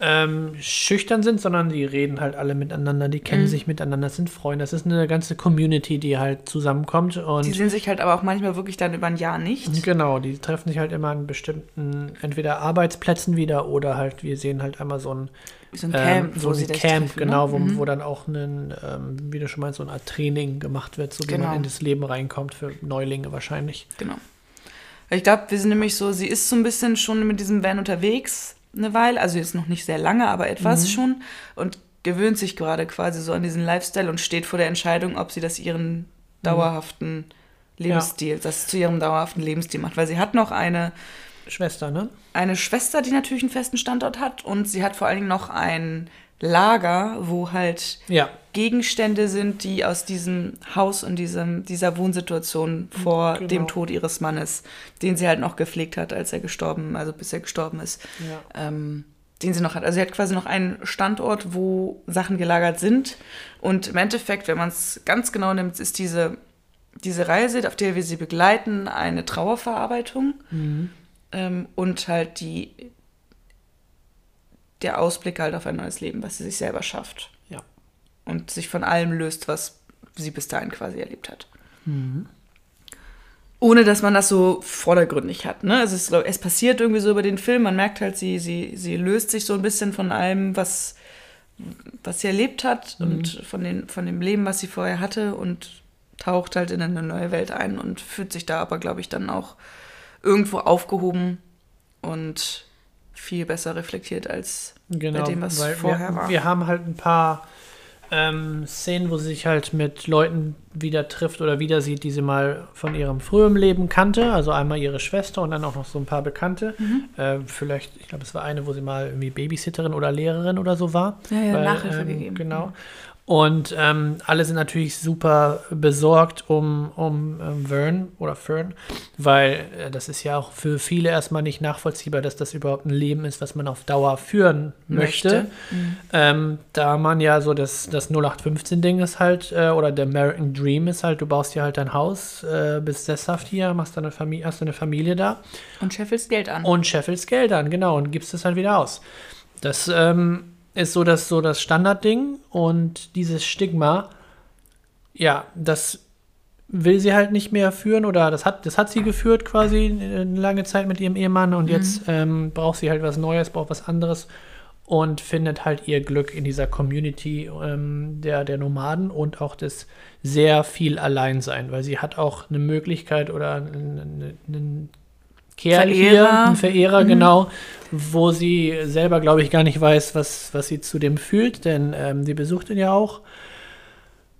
ähm, schüchtern sind, sondern die reden halt alle miteinander, die kennen Mhm. sich miteinander, sind Freunde. Das ist eine ganze Community, die halt zusammenkommt. Und Die sehen sich halt aber auch manchmal wirklich dann über ein Jahr nicht. Genau, die treffen sich halt immer an bestimmten, entweder Arbeitsplätzen wieder oder halt, wir sehen halt einmal so ein, so ein ähm, Camp, so wo sie ein Camp, treffen, genau, ne? wo, Mhm. wo dann auch ein, ähm, wie du schon meinst, so eine Art Training gemacht wird, so wie Genau. man in das Leben reinkommt, für Neulinge wahrscheinlich. Genau. Ich glaube, wir sind nämlich so, sie ist so ein bisschen schon mit diesem Van unterwegs eine Weile, also jetzt noch nicht sehr lange, aber etwas Mhm. schon und gewöhnt sich gerade quasi so an diesen Lifestyle und steht vor der Entscheidung, ob sie das ihren dauerhaften Lebensstil, das zu ihrem dauerhaften Lebensstil macht, weil sie hat noch eine Schwester, ne? eine Schwester, die natürlich einen festen Standort hat und sie hat vor allen Dingen noch ein Lager, wo halt Ja, Gegenstände sind, die aus diesem Haus und diesem, dieser Wohnsituation vor Genau. dem Tod ihres Mannes, den sie halt noch gepflegt hat, als er gestorben, also bis er gestorben ist, ja. ähm, den sie noch hat. Also sie hat quasi noch einen Standort, wo Sachen gelagert sind. Und im Endeffekt, wenn man es ganz genau nimmt, ist diese, diese Reise, auf der wir sie begleiten, eine Trauerverarbeitung Mhm. Ähm, und halt die, der Ausblick halt auf ein neues Leben, was sie sich selber schafft Ja. und sich von allem löst, was sie bis dahin quasi erlebt hat. Mhm. Ohne dass man das so vordergründig hat. Ne? Also es, es passiert irgendwie so über den Film, man merkt halt, sie, sie, sie löst sich so ein bisschen von allem, was, was sie erlebt hat und von, den, von dem Leben, was sie vorher hatte und taucht halt in eine neue Welt ein und fühlt sich da aber, glaube ich, dann auch irgendwo aufgehoben und viel besser reflektiert als Genau, bei dem, was vorher wir, war. wir haben halt ein paar ähm, Szenen, wo sie sich halt mit Leuten wieder trifft oder wieder sieht, die sie mal von ihrem früheren Leben kannte. Also einmal ihre Schwester und dann auch noch so ein paar Bekannte. Mhm. Äh, vielleicht, ich glaube, es war eine, wo sie mal irgendwie Babysitterin oder Lehrerin oder so war. Ja, ja, Weil, Nachhilfe ähm, gegeben. Genau. Und ähm, alle sind natürlich super besorgt um, um ähm, Vern oder Fern, weil äh, das ist ja auch für viele erstmal nicht nachvollziehbar, dass das überhaupt ein Leben ist, was man auf Dauer führen möchte. Möchte. Mhm. Ähm, da man ja so das, das 0815-Ding ist halt, äh, oder der American Dream ist halt, du baust dir halt dein Haus, äh, bist sesshaft hier, machst deine Familie, hast eine Familie da Und scheffelst Geld an. und scheffelst Geld an, genau, und gibst es dann wieder aus. Das ähm, ist so das, so das Standardding und dieses Stigma, ja, das will sie halt nicht mehr führen oder das hat, das hat sie geführt quasi eine lange Zeit mit ihrem Ehemann und jetzt ähm, braucht sie halt was Neues, braucht was anderes und findet halt ihr Glück in dieser Community ähm, der, der Nomaden und auch das sehr viel Alleinsein, weil sie hat auch eine Möglichkeit oder einen, einen Kerl hier, Verehrer. einen Verehrer, Mhm. genau, wo sie selber, glaube ich, gar nicht weiß, was, was sie zu dem fühlt, denn ähm, sie besucht ihn ja auch.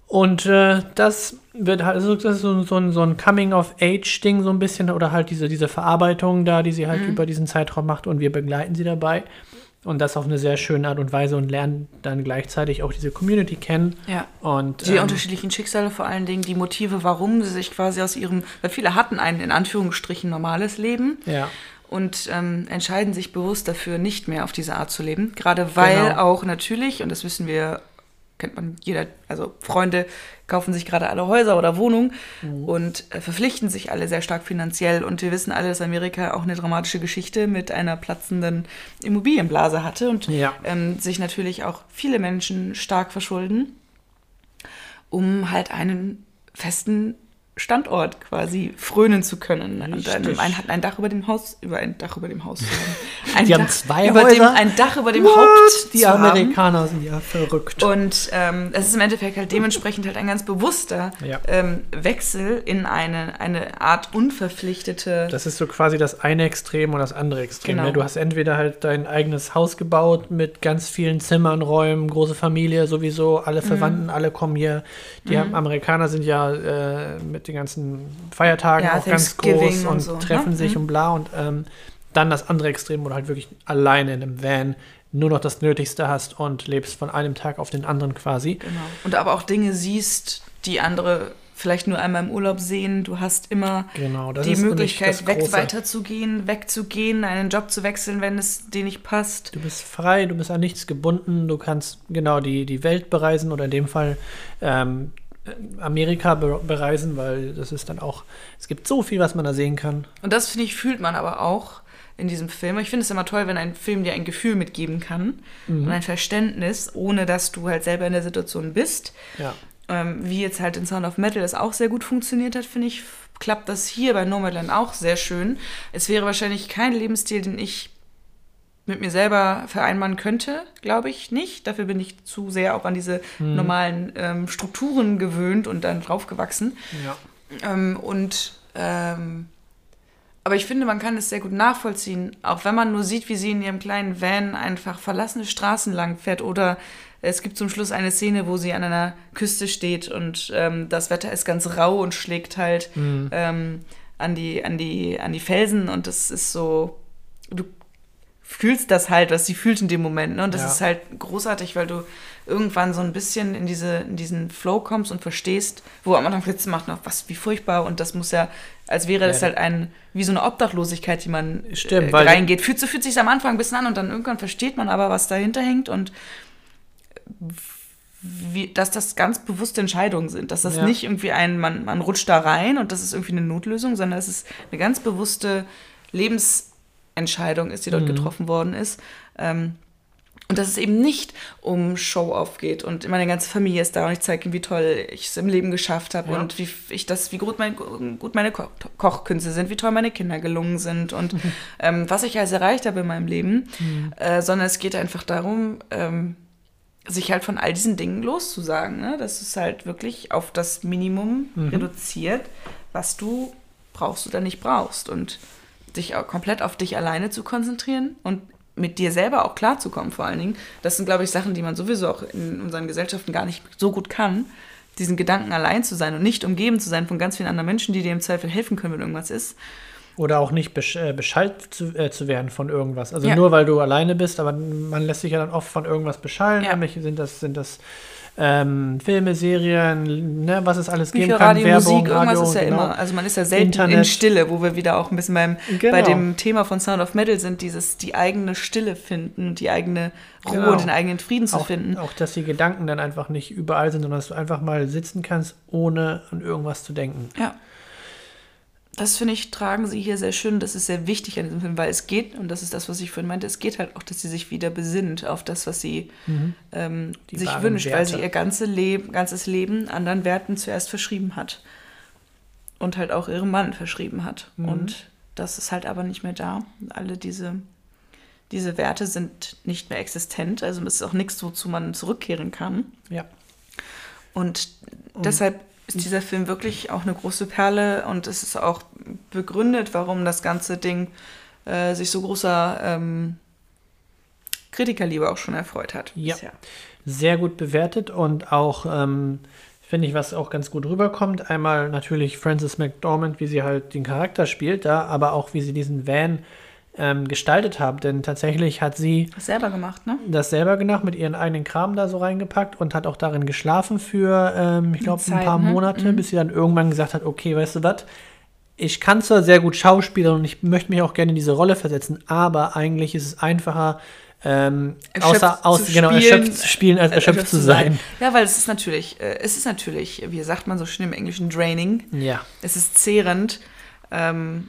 Und äh, das wird halt, also das ist so, so ein, so ein Coming-of-Age-Ding so ein bisschen oder halt diese, diese Verarbeitung da, die sie halt Mhm. über diesen Zeitraum macht und wir begleiten sie dabei. Und das auf eine sehr schöne Art und Weise und lernen dann gleichzeitig auch diese Community kennen. ja. Und Die ähm, unterschiedlichen Schicksale vor allen Dingen, die Motive, warum sie sich quasi aus ihrem, weil viele hatten ein in Anführungsstrichen normales Leben ja, und ähm, entscheiden sich bewusst dafür, nicht mehr auf diese Art zu leben. Gerade weil Genau. auch natürlich, und das wissen wir, kennt man jeder, also Freunde kaufen sich gerade alle Häuser oder Wohnungen und äh, verpflichten sich alle sehr stark finanziell. Und wir wissen alle, dass Amerika auch eine dramatische Geschichte mit einer platzenden Immobilienblase hatte und Ja. ähm, sich natürlich auch viele Menschen stark verschulden, um halt einen festen Standort quasi frönen zu können und Richtig. ein, ein, ein Dach über dem Haus über ein Dach über dem Haus haben. Ein Die haben Dach zwei über dem, Häuser? ein Dach über dem What? Haupt die zu haben. Amerikaner sind ja verrückt. Und ähm, es ist im Endeffekt halt dementsprechend halt ein ganz bewusster Ja. ähm, Wechsel in eine, eine Art unverpflichtete. Das ist so quasi das eine Extrem und das andere Extrem. Genau. Ne? Du hast entweder halt dein eigenes Haus gebaut mit ganz vielen Zimmern, Räumen, große Familie sowieso, alle Mhm. Verwandten, alle kommen hier. Die haben, Amerikaner sind ja äh, mit den ganzen Feiertagen Ja, auch ganz groß und, und so, ne? treffen sich Mhm. und bla. Und ähm, dann das andere Extrem, wo du halt wirklich alleine in einem Van nur noch das Nötigste hast und lebst von einem Tag auf den anderen quasi. Genau. Und aber auch Dinge siehst, die andere vielleicht nur einmal im Urlaub sehen. Du hast immer Genau, die Möglichkeit, weg, weiterzugehen, wegzugehen, einen Job zu wechseln, wenn es dir nicht passt. Du bist frei, du bist an nichts gebunden, du kannst genau die, die Welt bereisen oder in dem Fall ähm, Amerika be bereisen, weil das ist dann auch, es gibt so viel, was man da sehen kann. Und das, finde ich, fühlt man aber auch in diesem Film. Ich finde es immer toll, wenn ein Film dir ein Gefühl mitgeben kann und ein Verständnis, ohne dass du halt selber in der Situation bist. Ja, Ähm, wie jetzt halt in Sound of Metal das auch sehr gut funktioniert hat, finde ich, klappt das hier bei Nomadland auch sehr schön. Es wäre wahrscheinlich kein Lebensstil, den ich mit mir selber vereinbaren könnte, glaube ich nicht. Dafür bin ich zu sehr auch an diese normalen ähm, Strukturen gewöhnt und dann draufgewachsen. ja. Ähm, und ähm, aber ich finde, man kann es sehr gut nachvollziehen, auch wenn man nur sieht, wie sie in ihrem kleinen Van einfach verlassene Straßen lang fährt oder es gibt zum Schluss eine Szene, wo sie an einer Küste steht und ähm, das Wetter ist ganz rau und schlägt halt ähm, an, die, an, die, an die Felsen und das ist so, du fühlst das halt, was sie fühlt in dem Moment. Ne? Und das Ja. ist halt großartig, weil du irgendwann so ein bisschen in, diese, in diesen Flow kommst und verstehst, wo am Anfang Fritz macht noch, was, wie furchtbar. Und das muss ja, als wäre das Ja. halt ein, wie so eine Obdachlosigkeit, die man Stimmt, äh, reingeht. Fühlt, so fühlt sich am Anfang ein bisschen an und dann irgendwann versteht man aber, was dahinter hängt und wie, dass das ganz bewusste Entscheidungen sind. Dass das Ja. nicht irgendwie ein, man, man rutscht da rein und das ist irgendwie eine Notlösung, sondern es ist eine ganz bewusste Lebensentscheidung ist, die dort Mhm. getroffen worden ist. Ähm, und dass es eben nicht um Show-off geht und meine ganze Familie ist da und ich zeige ihnen, wie toll ich es im Leben geschafft habe Ja. und wie ich das, wie gut, mein, gut meine Ko Kochkünste sind, wie toll meine Kinder gelungen sind und ähm, was ich alles erreicht habe in meinem Leben, äh, sondern es geht einfach darum, ähm, sich halt von all diesen Dingen loszusagen. Ne? Das ist halt wirklich auf das Minimum reduziert, was du brauchst oder nicht brauchst. Und dich komplett auf dich alleine zu konzentrieren und mit dir selber auch klarzukommen, vor allen Dingen. Das sind, glaube ich, Sachen, die man sowieso auch in unseren Gesellschaften gar nicht so gut kann. Diesen Gedanken allein zu sein und nicht umgeben zu sein von ganz vielen anderen Menschen, die dir im Zweifel helfen können, wenn irgendwas ist. Oder auch nicht besch äh, beschallt zu, äh, zu werden von irgendwas. Also Ja. nur weil du alleine bist, aber man lässt sich ja dann oft von irgendwas beschallen. Ja. Nämlich sind das, sind das ähm, Filme, Serien, ne, was es alles geben Bücher, kann, Radio, Werbung, Musik, irgendwas Radio, ist ja genau. immer. Also man ist ja selten in Internet. Stille, wo wir wieder auch ein bisschen beim, Genau. bei dem Thema von Sound of Metal sind, dieses die eigene Stille finden, die eigene Ruhe, Genau. den eigenen Frieden zu auch, finden. auch, dass die Gedanken dann einfach nicht überall sind, sondern dass du einfach mal sitzen kannst, ohne an irgendwas zu denken. Ja. Das finde ich, tragen sie hier sehr schön. Das ist sehr wichtig an diesem Film, weil es geht, und das ist das, was ich vorhin meinte, es geht halt auch, dass sie sich wieder besinnt auf das, was sie ähm, Mhm. Die sich wünscht, weil Werte. sie ihr ganze Leben, ganzes Leben anderen Werten zuerst verschrieben hat. Und halt auch ihrem Mann verschrieben hat. Mhm. Und das ist halt aber nicht mehr da. Alle diese, diese Werte sind nicht mehr existent. Also es ist auch nichts, wozu man zurückkehren kann. Ja. Und deshalb ist dieser Film wirklich auch eine große Perle und es ist auch begründet, warum das ganze Ding äh, sich so großer ähm, Kritikerliebe auch schon erfreut hat. Ja. bisher. sehr gut bewertet und auch, ähm, finde ich, was auch ganz gut rüberkommt. Einmal natürlich Frances McDormand, wie sie halt den Charakter spielt da, aber auch wie sie diesen Van ähm, gestaltet haben. Denn tatsächlich hat sie Hast selber gemacht, ne? das selber gemacht, mit ihren eigenen Kram da so reingepackt und hat auch darin geschlafen für, ähm, ich glaube, ein paar ne? Monate, bis sie dann irgendwann gesagt hat, okay, weißt du was, ich kann zwar sehr gut Schauspielern und ich möchte mich auch gerne in diese Rolle versetzen, aber eigentlich ist es einfacher, ähm, Erschöpft außer, aus, zu genau, spielen, erschöpft zu spielen, als äh, erschöpft zu sein. Ja, weil es ist natürlich, äh, es ist natürlich, wie sagt man so schön im Englischen, draining. Ja. Es ist zehrend, ähm,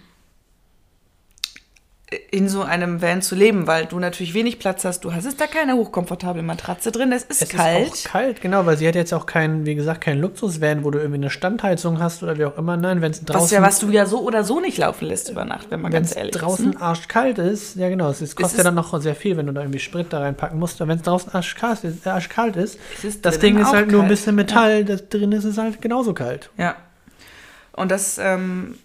in so einem Van zu leben, weil du natürlich wenig Platz hast. Du hast es da keine hochkomfortable Matratze drin. Es ist Es kalt. ist auch kalt, genau, weil sie hat jetzt auch keinen, wie gesagt, keinen Luxusvan, wo du irgendwie eine Standheizung hast oder wie auch immer. Nein, wenn es draußen, was ja, was du ja so oder so nicht laufen lässt über Nacht, wenn man wenn ganz es ehrlich draußen ist. arschkalt ist, ja genau, es ist, kostet ja ist- dann noch sehr viel, wenn du da irgendwie Sprit da reinpacken musst. Aber wenn es draußen arschkalt ist, äh, arschkalt ist Es ist das Ding ist halt nur ein kalt. bisschen Metall, das drin ist es halt genauso kalt. Ja. Und das ähm,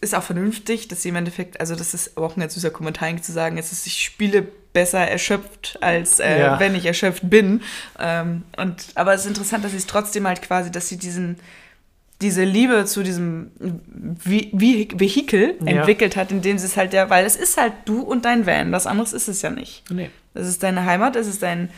ist auch vernünftig, dass sie im Endeffekt, also das ist auch ein ganz süßer Kommentar zu sagen, es ist, ich spiele besser erschöpft, als äh, Ja. wenn ich erschöpft bin. Ähm, und, aber es ist interessant, dass sie es trotzdem halt quasi, dass sie diesen diese Liebe zu diesem Vi Vi Vehikel Ja. entwickelt hat, indem sie es halt ja, weil es ist halt du und dein Van, was anderes ist es ja nicht. Nee. Das ist deine Heimat, es ist dein,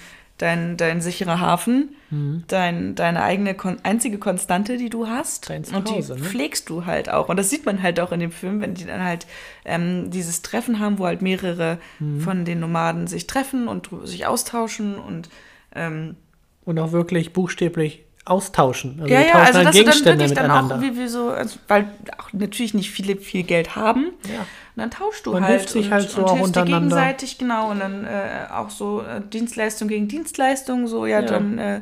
dein, dein sicherer Hafen, Mhm. dein, deine eigene kon einzige Konstante, die du hast. Dein und die ne? pflegst du halt auch. Und das sieht man halt auch in dem Film, wenn die dann halt ähm, dieses Treffen haben, wo halt mehrere Mhm. von den Nomaden sich treffen und sich austauschen und ähm, Und auch wirklich buchstäblich austauschen. Also ja, ja, also halt dass du dann Gegenstände dann miteinander. auch, wie so, also, weil auch natürlich nicht viele viel Geld haben. ja. Und dann tauschst du Man halt hilft sich und, halt so und auch untereinander. gegenseitig, genau. Und dann äh, auch so äh, Dienstleistung gegen Dienstleistung, so, ja, Ja. dann äh,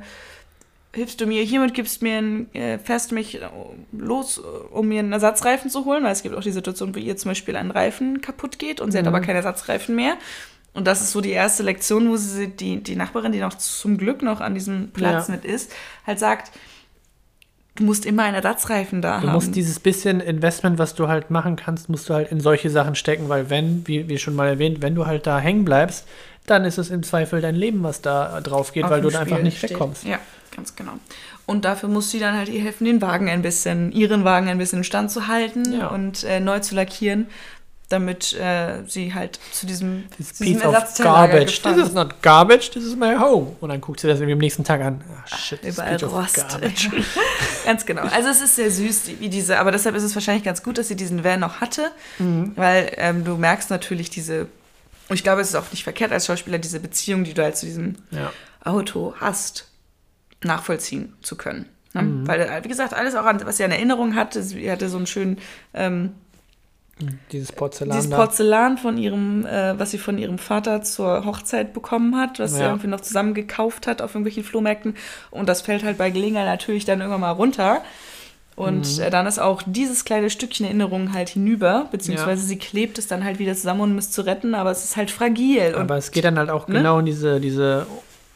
hilfst du mir hiermit, gibst mir ein, äh, fährst mich äh, los, äh, um mir einen Ersatzreifen zu holen, weil es gibt auch die Situation, wo ihr zum Beispiel ein Reifen kaputt geht und sie hat Mhm. aber keinen Ersatzreifen mehr. Und das ist so die erste Lektion, wo sie die, die Nachbarin, die noch zum Glück noch an diesem Platz Ja. mit ist, halt sagt, du musst immer einen Ersatzreifen da Du haben. musst dieses bisschen Investment, was du halt machen kannst, musst du halt in solche Sachen stecken, weil wenn, wie, wie schon mal erwähnt, wenn du halt da hängen bleibst, dann ist es im Zweifel dein Leben, was da drauf geht, auf weil du da einfach nicht steht. wegkommst. Ja, ganz genau. Und dafür muss sie dann halt ihr helfen, den Wagen ein bisschen, ihren Wagen ein bisschen in Stand zu halten Ja. und äh, neu zu lackieren, damit äh, sie halt zu diesem, This zu diesem piece of garbage. This is not garbage, this is my home. Und dann guckt sie das irgendwie am nächsten Tag an. Ah, shit, this Überall Rost. garbage. Ganz genau. Also es ist sehr süß, wie diese, aber deshalb ist es wahrscheinlich ganz gut, dass sie diesen Van noch hatte, Mhm. weil ähm, du merkst natürlich diese, und ich glaube, es ist auch nicht verkehrt als Schauspieler, diese Beziehung, die du halt zu diesem Ja. Auto hast, nachvollziehen zu können. Ne? Mhm. Weil, äh, wie gesagt, alles auch, an, was sie an Erinnerung hatte, sie hatte so einen schönen, ähm, Dieses Porzellan dieses. Porzellan von ihrem, äh, was sie von ihrem Vater zur Hochzeit bekommen hat, was sie Ja. irgendwie noch zusammen gekauft hat auf irgendwelchen Flohmärkten. Und das fällt halt bei Gelegenheit natürlich dann irgendwann mal runter. Und Mhm. äh, dann ist auch dieses kleine Stückchen Erinnerung halt hinüber, beziehungsweise sie klebt es dann halt wieder zusammen, um es zu retten, aber es ist halt fragil. Und Aber es geht dann halt auch Ne? genau in diese, diese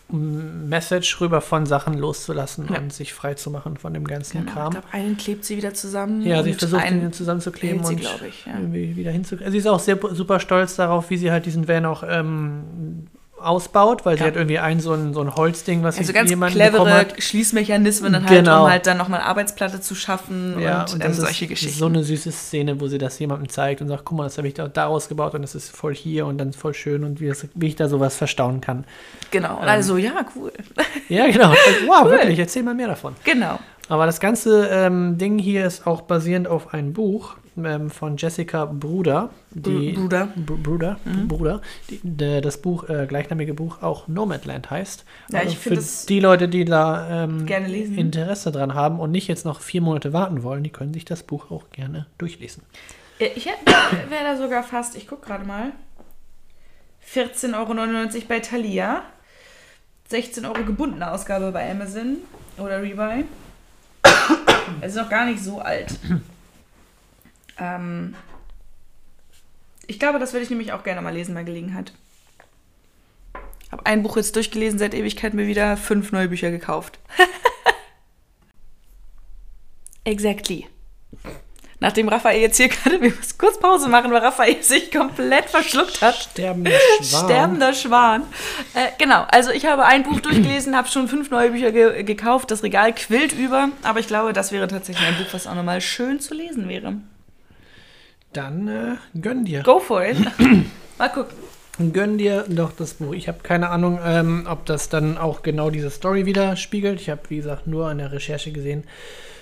Message rüber von Sachen loszulassen Ja. und sich frei zu machen von dem ganzen genau, ich Kram. glaube, einen klebt sie wieder zusammen. Ja, sie versucht einen ihn zusammenzukleben sie, und ich, ja. irgendwie wieder hinzukriegen. Sie ist auch sehr super stolz darauf, wie sie halt diesen Van auch ähm, ausbaut, weil sie Ja. hat irgendwie ein so ein, so ein Holzding, was Also sie ganz clevere hat. Schließmechanismen dann halt, Genau. um halt dann nochmal Arbeitsplatte zu schaffen Ja, und, und ähm, solche ist Geschichten. so eine süße Szene, wo sie das jemandem zeigt und sagt, guck mal, das habe ich da daraus gebaut und das ist voll hier und dann voll schön und wie, das, wie ich da sowas verstauen kann. genau. Ähm, also, ja, cool. Ja, genau. Also, wow, wirklich, erzähl mal mehr davon. genau. Aber das ganze ähm, Ding hier ist auch basierend auf einem Buch ähm, von Jessica Bruder. Die, Br- Bruder. Br Bruder, Mhm. Bruder. Die, der, das Buch, äh, gleichnamige Buch, auch Nomadland heißt. Ja, Also ich für die Leute, die da ähm. Interesse dran haben und nicht jetzt noch vier Monate warten wollen, die können sich das Buch auch gerne durchlesen. Ich wäre da sogar fast, ich gucke gerade mal, 14,99 Euro bei Thalia, 16 Euro gebundene Ausgabe bei Amazon oder Rebuy. Es ist noch gar nicht so alt. Ähm, ich glaube, das würde ich nämlich auch gerne mal lesen bei Gelegenheit. Habe ein Buch jetzt durchgelesen, seit Ewigkeit mir wieder fünf neue Bücher gekauft. exactly. Nachdem Raphael jetzt hier gerade, wir müssen kurz Pause machen, weil Raphael sich komplett verschluckt hat. Sterbender Schwan. Sterbender Schwan. Äh, genau, also ich habe ein Buch durchgelesen, habe schon fünf neue Bücher ge gekauft. Das Regal quillt über, aber ich glaube, das wäre tatsächlich ein Buch, was auch nochmal schön zu lesen wäre. Dann äh, gönn dir. Go for it. Mal gucken. Gönn dir doch das Buch. Ich habe keine Ahnung, ähm, ob das dann auch genau diese Story widerspiegelt. Ich habe, wie gesagt, nur an der Recherche gesehen,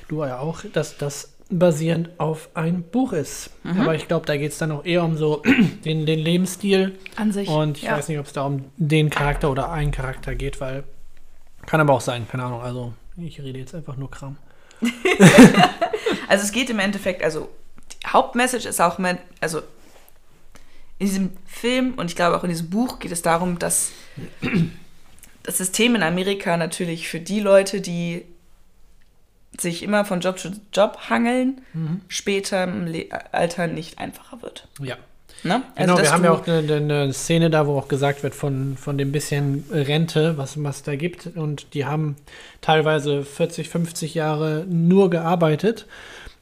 du ja auch, dass das basierend auf ein Buch ist. Mhm. Aber ich glaube, da geht es dann auch eher um so den, den Lebensstil. An sich. Und ich ja. weiß nicht, ob es da um den Charakter oder einen Charakter geht, weil kann aber auch sein, keine Ahnung. Also ich rede jetzt einfach nur Kram. Also es geht im Endeffekt, also Hauptmessage ist auch, mein, also in diesem Film und ich glaube auch in diesem Buch geht es darum, dass das System in Amerika natürlich für die Leute, die sich immer von Job zu Job hangeln, später im Le Alter nicht einfacher wird. Ja. Ne? Genau, dass wir haben ja auch eine, eine Szene da, wo auch gesagt wird von, von dem bisschen Rente, was was da gibt. Und die haben teilweise 40, 50 Jahre nur gearbeitet.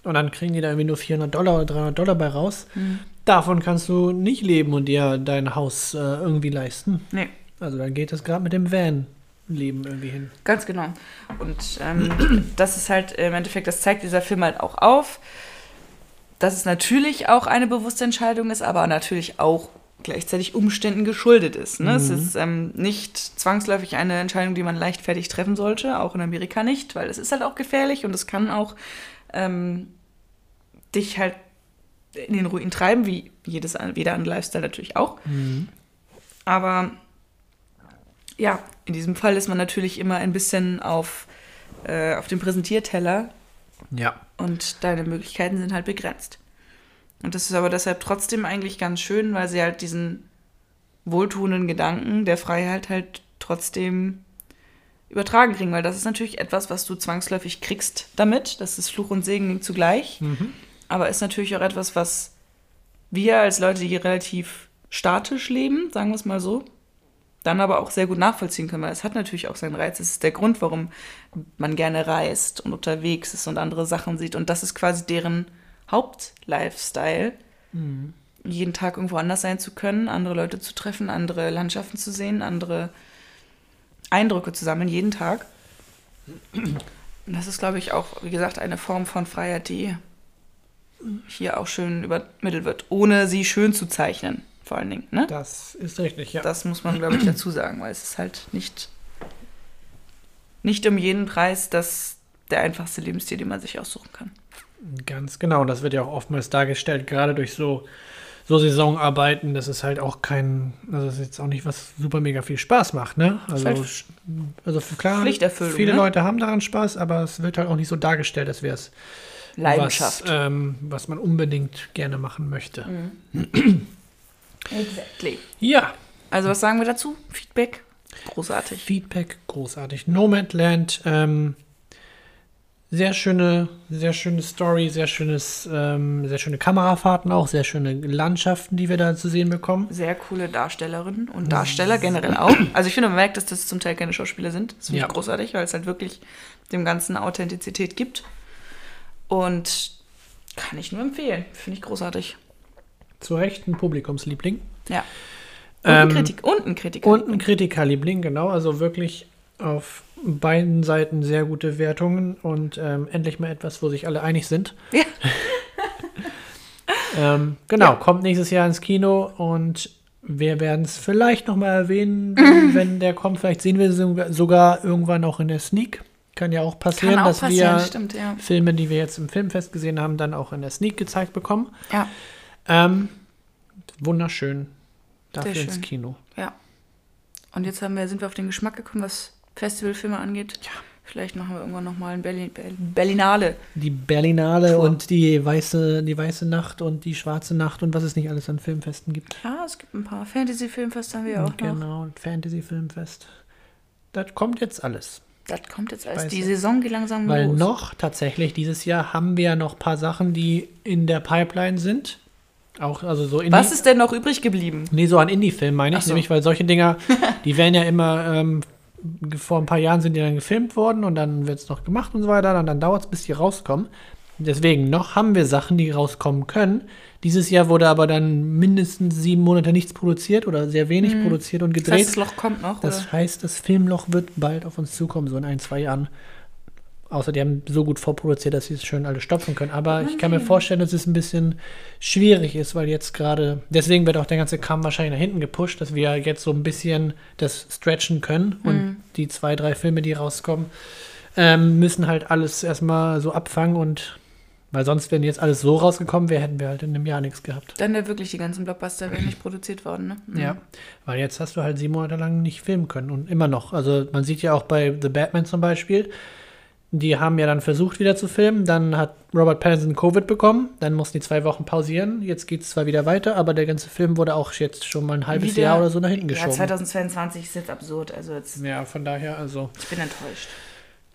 Und dann kriegen die da irgendwie nur 400 Dollar oder 300 Dollar bei raus. Mhm. Davon kannst du nicht leben und dir dein Haus äh, irgendwie leisten. Nee. Also dann geht es gerade mit dem Van-Leben irgendwie hin. Ganz genau. Und ähm, das ist halt im Endeffekt, das zeigt dieser Film halt auch auf, dass es natürlich auch eine bewusste Entscheidung ist, aber natürlich auch gleichzeitig Umständen geschuldet ist. Ne? Es Mhm. ist ähm, nicht zwangsläufig eine Entscheidung, die man leichtfertig treffen sollte, auch in Amerika nicht, weil es ist halt auch gefährlich und es kann auch ähm, dich halt in den Ruin treiben, wie jedes, jeder andere Lifestyle natürlich auch. Aber ja, in diesem Fall ist man natürlich immer ein bisschen auf, äh, auf dem Präsentierteller Ja. und deine Möglichkeiten sind halt begrenzt. Und das ist aber deshalb trotzdem eigentlich ganz schön, weil sie halt diesen wohltuenden Gedanken der Freiheit halt trotzdem übertragen kriegen, weil das ist natürlich etwas, was du zwangsläufig kriegst damit. Das ist Fluch und Segen zugleich. Mhm. Aber ist natürlich auch etwas, was wir als Leute, die relativ statisch leben, sagen wir es mal so, dann aber auch sehr gut nachvollziehen können, weil es hat natürlich auch seinen Reiz. Es ist der Grund, warum man gerne reist und unterwegs ist und andere Sachen sieht. Und das ist quasi deren Hauptlifestyle, Mhm. jeden Tag irgendwo anders sein zu können, andere Leute zu treffen, andere Landschaften zu sehen, andere Eindrücke zu sammeln, jeden Tag. Und das ist, glaube ich, auch, wie gesagt, eine Form von Freiheit, die hier auch schön übermittelt wird, ohne sie schön zu zeichnen, vor allen Dingen. Ne? Das ist richtig, ja. Das muss man, glaube ich, dazu sagen, weil es ist halt nicht, nicht um jeden Preis das der einfachste Lebensstil, den man sich aussuchen kann. Ganz genau, das wird ja auch oftmals dargestellt, gerade durch so, so Saisonarbeiten, das ist halt auch kein, also das ist jetzt auch nicht was super mega viel Spaß macht, ne? Also, halt also für- klar, viele ne? Leute haben daran Spaß, aber es wird halt auch nicht so dargestellt, als wäre es Leidenschaft. was, ähm, was man unbedingt gerne machen möchte. Mhm. Exactly. Ja, Also was sagen wir dazu? Feedback? Großartig. Feedback, großartig. Nomadland, ähm, sehr schöne, sehr schöne Story, sehr schönes, ähm, sehr schöne Kamerafahrten auch, sehr schöne Landschaften, die wir da zu sehen bekommen. Sehr coole Darstellerinnen und Darsteller generell auch. Also ich finde, man merkt, dass das zum Teil keine Schauspieler sind. Das finde Ja. ich großartig, weil es halt wirklich dem Ganzen Authentizität gibt. Und kann ich nur empfehlen. Finde ich großartig. Zu Recht ein Publikumsliebling. Ja. Und ein, Ähm, Kritik, und ein Kritiker. Und ein Kritikerliebling, genau. Also wirklich auf beiden Seiten sehr gute Wertungen und ähm, endlich mal etwas, wo sich alle einig sind. Ja. ähm, genau, Ja. kommt nächstes Jahr ins Kino und wir werden es vielleicht nochmal erwähnen, wenn der kommt. Vielleicht sehen wir so- sogar irgendwann auch in der Sneak. Kann ja auch passieren, auch dass passieren, wir stimmt, ja. Filme, die wir jetzt im Filmfest gesehen haben, dann auch in der Sneak gezeigt bekommen. Ja, Ähm, wunderschön. Dafür ins. Kino. ja. Und jetzt haben wir, sind wir auf den Geschmack gekommen, was Festivalfilme angeht. Ja. Vielleicht machen wir irgendwann nochmal ein Berlin, Berlin, Berlinale. Die Berlinale Tour. und die weiße, die weiße Nacht und die schwarze Nacht und was es nicht alles an Filmfesten gibt. Ja, es gibt ein paar Fantasy-Filmfeste haben wir auch noch. genau, Fantasy-Filmfest. Das kommt jetzt alles. Das kommt jetzt alles. Die. Saison geht langsam Weil los. noch tatsächlich dieses Jahr haben wir ja noch ein paar Sachen, die in der Pipeline sind. Auch also so Indie, Was ist denn noch übrig geblieben? Nee, so an Indie-Filmen meine ich. so. Nämlich, weil solche Dinger, die werden ja immer, ähm, vor ein paar Jahren sind die dann gefilmt worden und dann wird es noch gemacht und so weiter. Und dann dauert es, bis die rauskommen. Deswegen, noch haben wir Sachen, die rauskommen können. Dieses Jahr wurde aber dann mindestens sieben Monate nichts produziert oder sehr wenig produziert und Mhm. Das gedreht. heißt, das Loch kommt noch. Das oder? heißt, das Filmloch wird bald auf uns zukommen, so in ein, zwei Jahren. Außer die haben so gut vorproduziert, dass sie es schön alle stopfen können. Aber ich kann mir vorstellen, dass es ein bisschen schwierig ist, weil jetzt gerade, deswegen wird auch der ganze Kram wahrscheinlich nach hinten gepusht, dass wir jetzt so ein bisschen das stretchen können und die zwei, drei Filme, die rauskommen, ähm, müssen halt alles erstmal so abfangen und weil sonst, wenn jetzt alles so rausgekommen wäre, hätten wir halt in einem Jahr nichts gehabt. Dann wäre wirklich die ganzen Blockbuster wären nicht produziert worden, ne? Mhm. Ja, weil jetzt hast du halt sieben Monate lang nicht filmen können und immer noch. Also man sieht ja auch bei The Batman zum Beispiel, die haben ja dann versucht wieder zu filmen, dann hat Robert Pattinson Covid bekommen, dann mussten die zwei Wochen pausieren, jetzt geht es zwar wieder weiter, aber der ganze Film wurde auch jetzt schon mal ein halbes Wieder- Jahr oder so nach hinten Ja, geschoben. 2022 ist jetzt absurd. Also jetzt, Ja, von daher also. ich bin enttäuscht.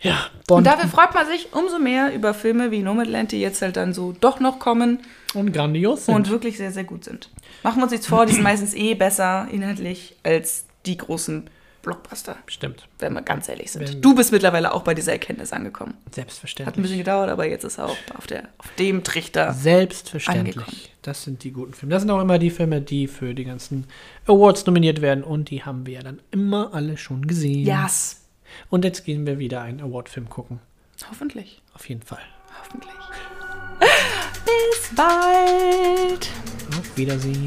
Ja, Und Bond dafür freut man sich umso mehr über Filme wie Nomadland, die jetzt halt dann so doch noch kommen und grandios sind. und wirklich sehr, sehr gut sind. Machen wir uns nichts vor, die sind meistens eh besser inhaltlich als die großen Blockbuster, Stimmt, wenn wir ganz ehrlich sind. Wenn- Du bist mittlerweile auch bei dieser Erkenntnis angekommen. Hat ein selbstverständlich. bisschen gedauert, aber jetzt ist er auch auf, der, auf dem Trichter. Selbstverständlich. angekommen. Das sind die guten Filme. Das sind auch immer die Filme, die für die ganzen Awards nominiert werden und die haben wir ja dann immer alle schon gesehen. Yes. Und jetzt gehen wir wieder einen Award-Film gucken. Hoffentlich. Auf jeden Fall. Hoffentlich. Bis bald. Auf Wiedersehen.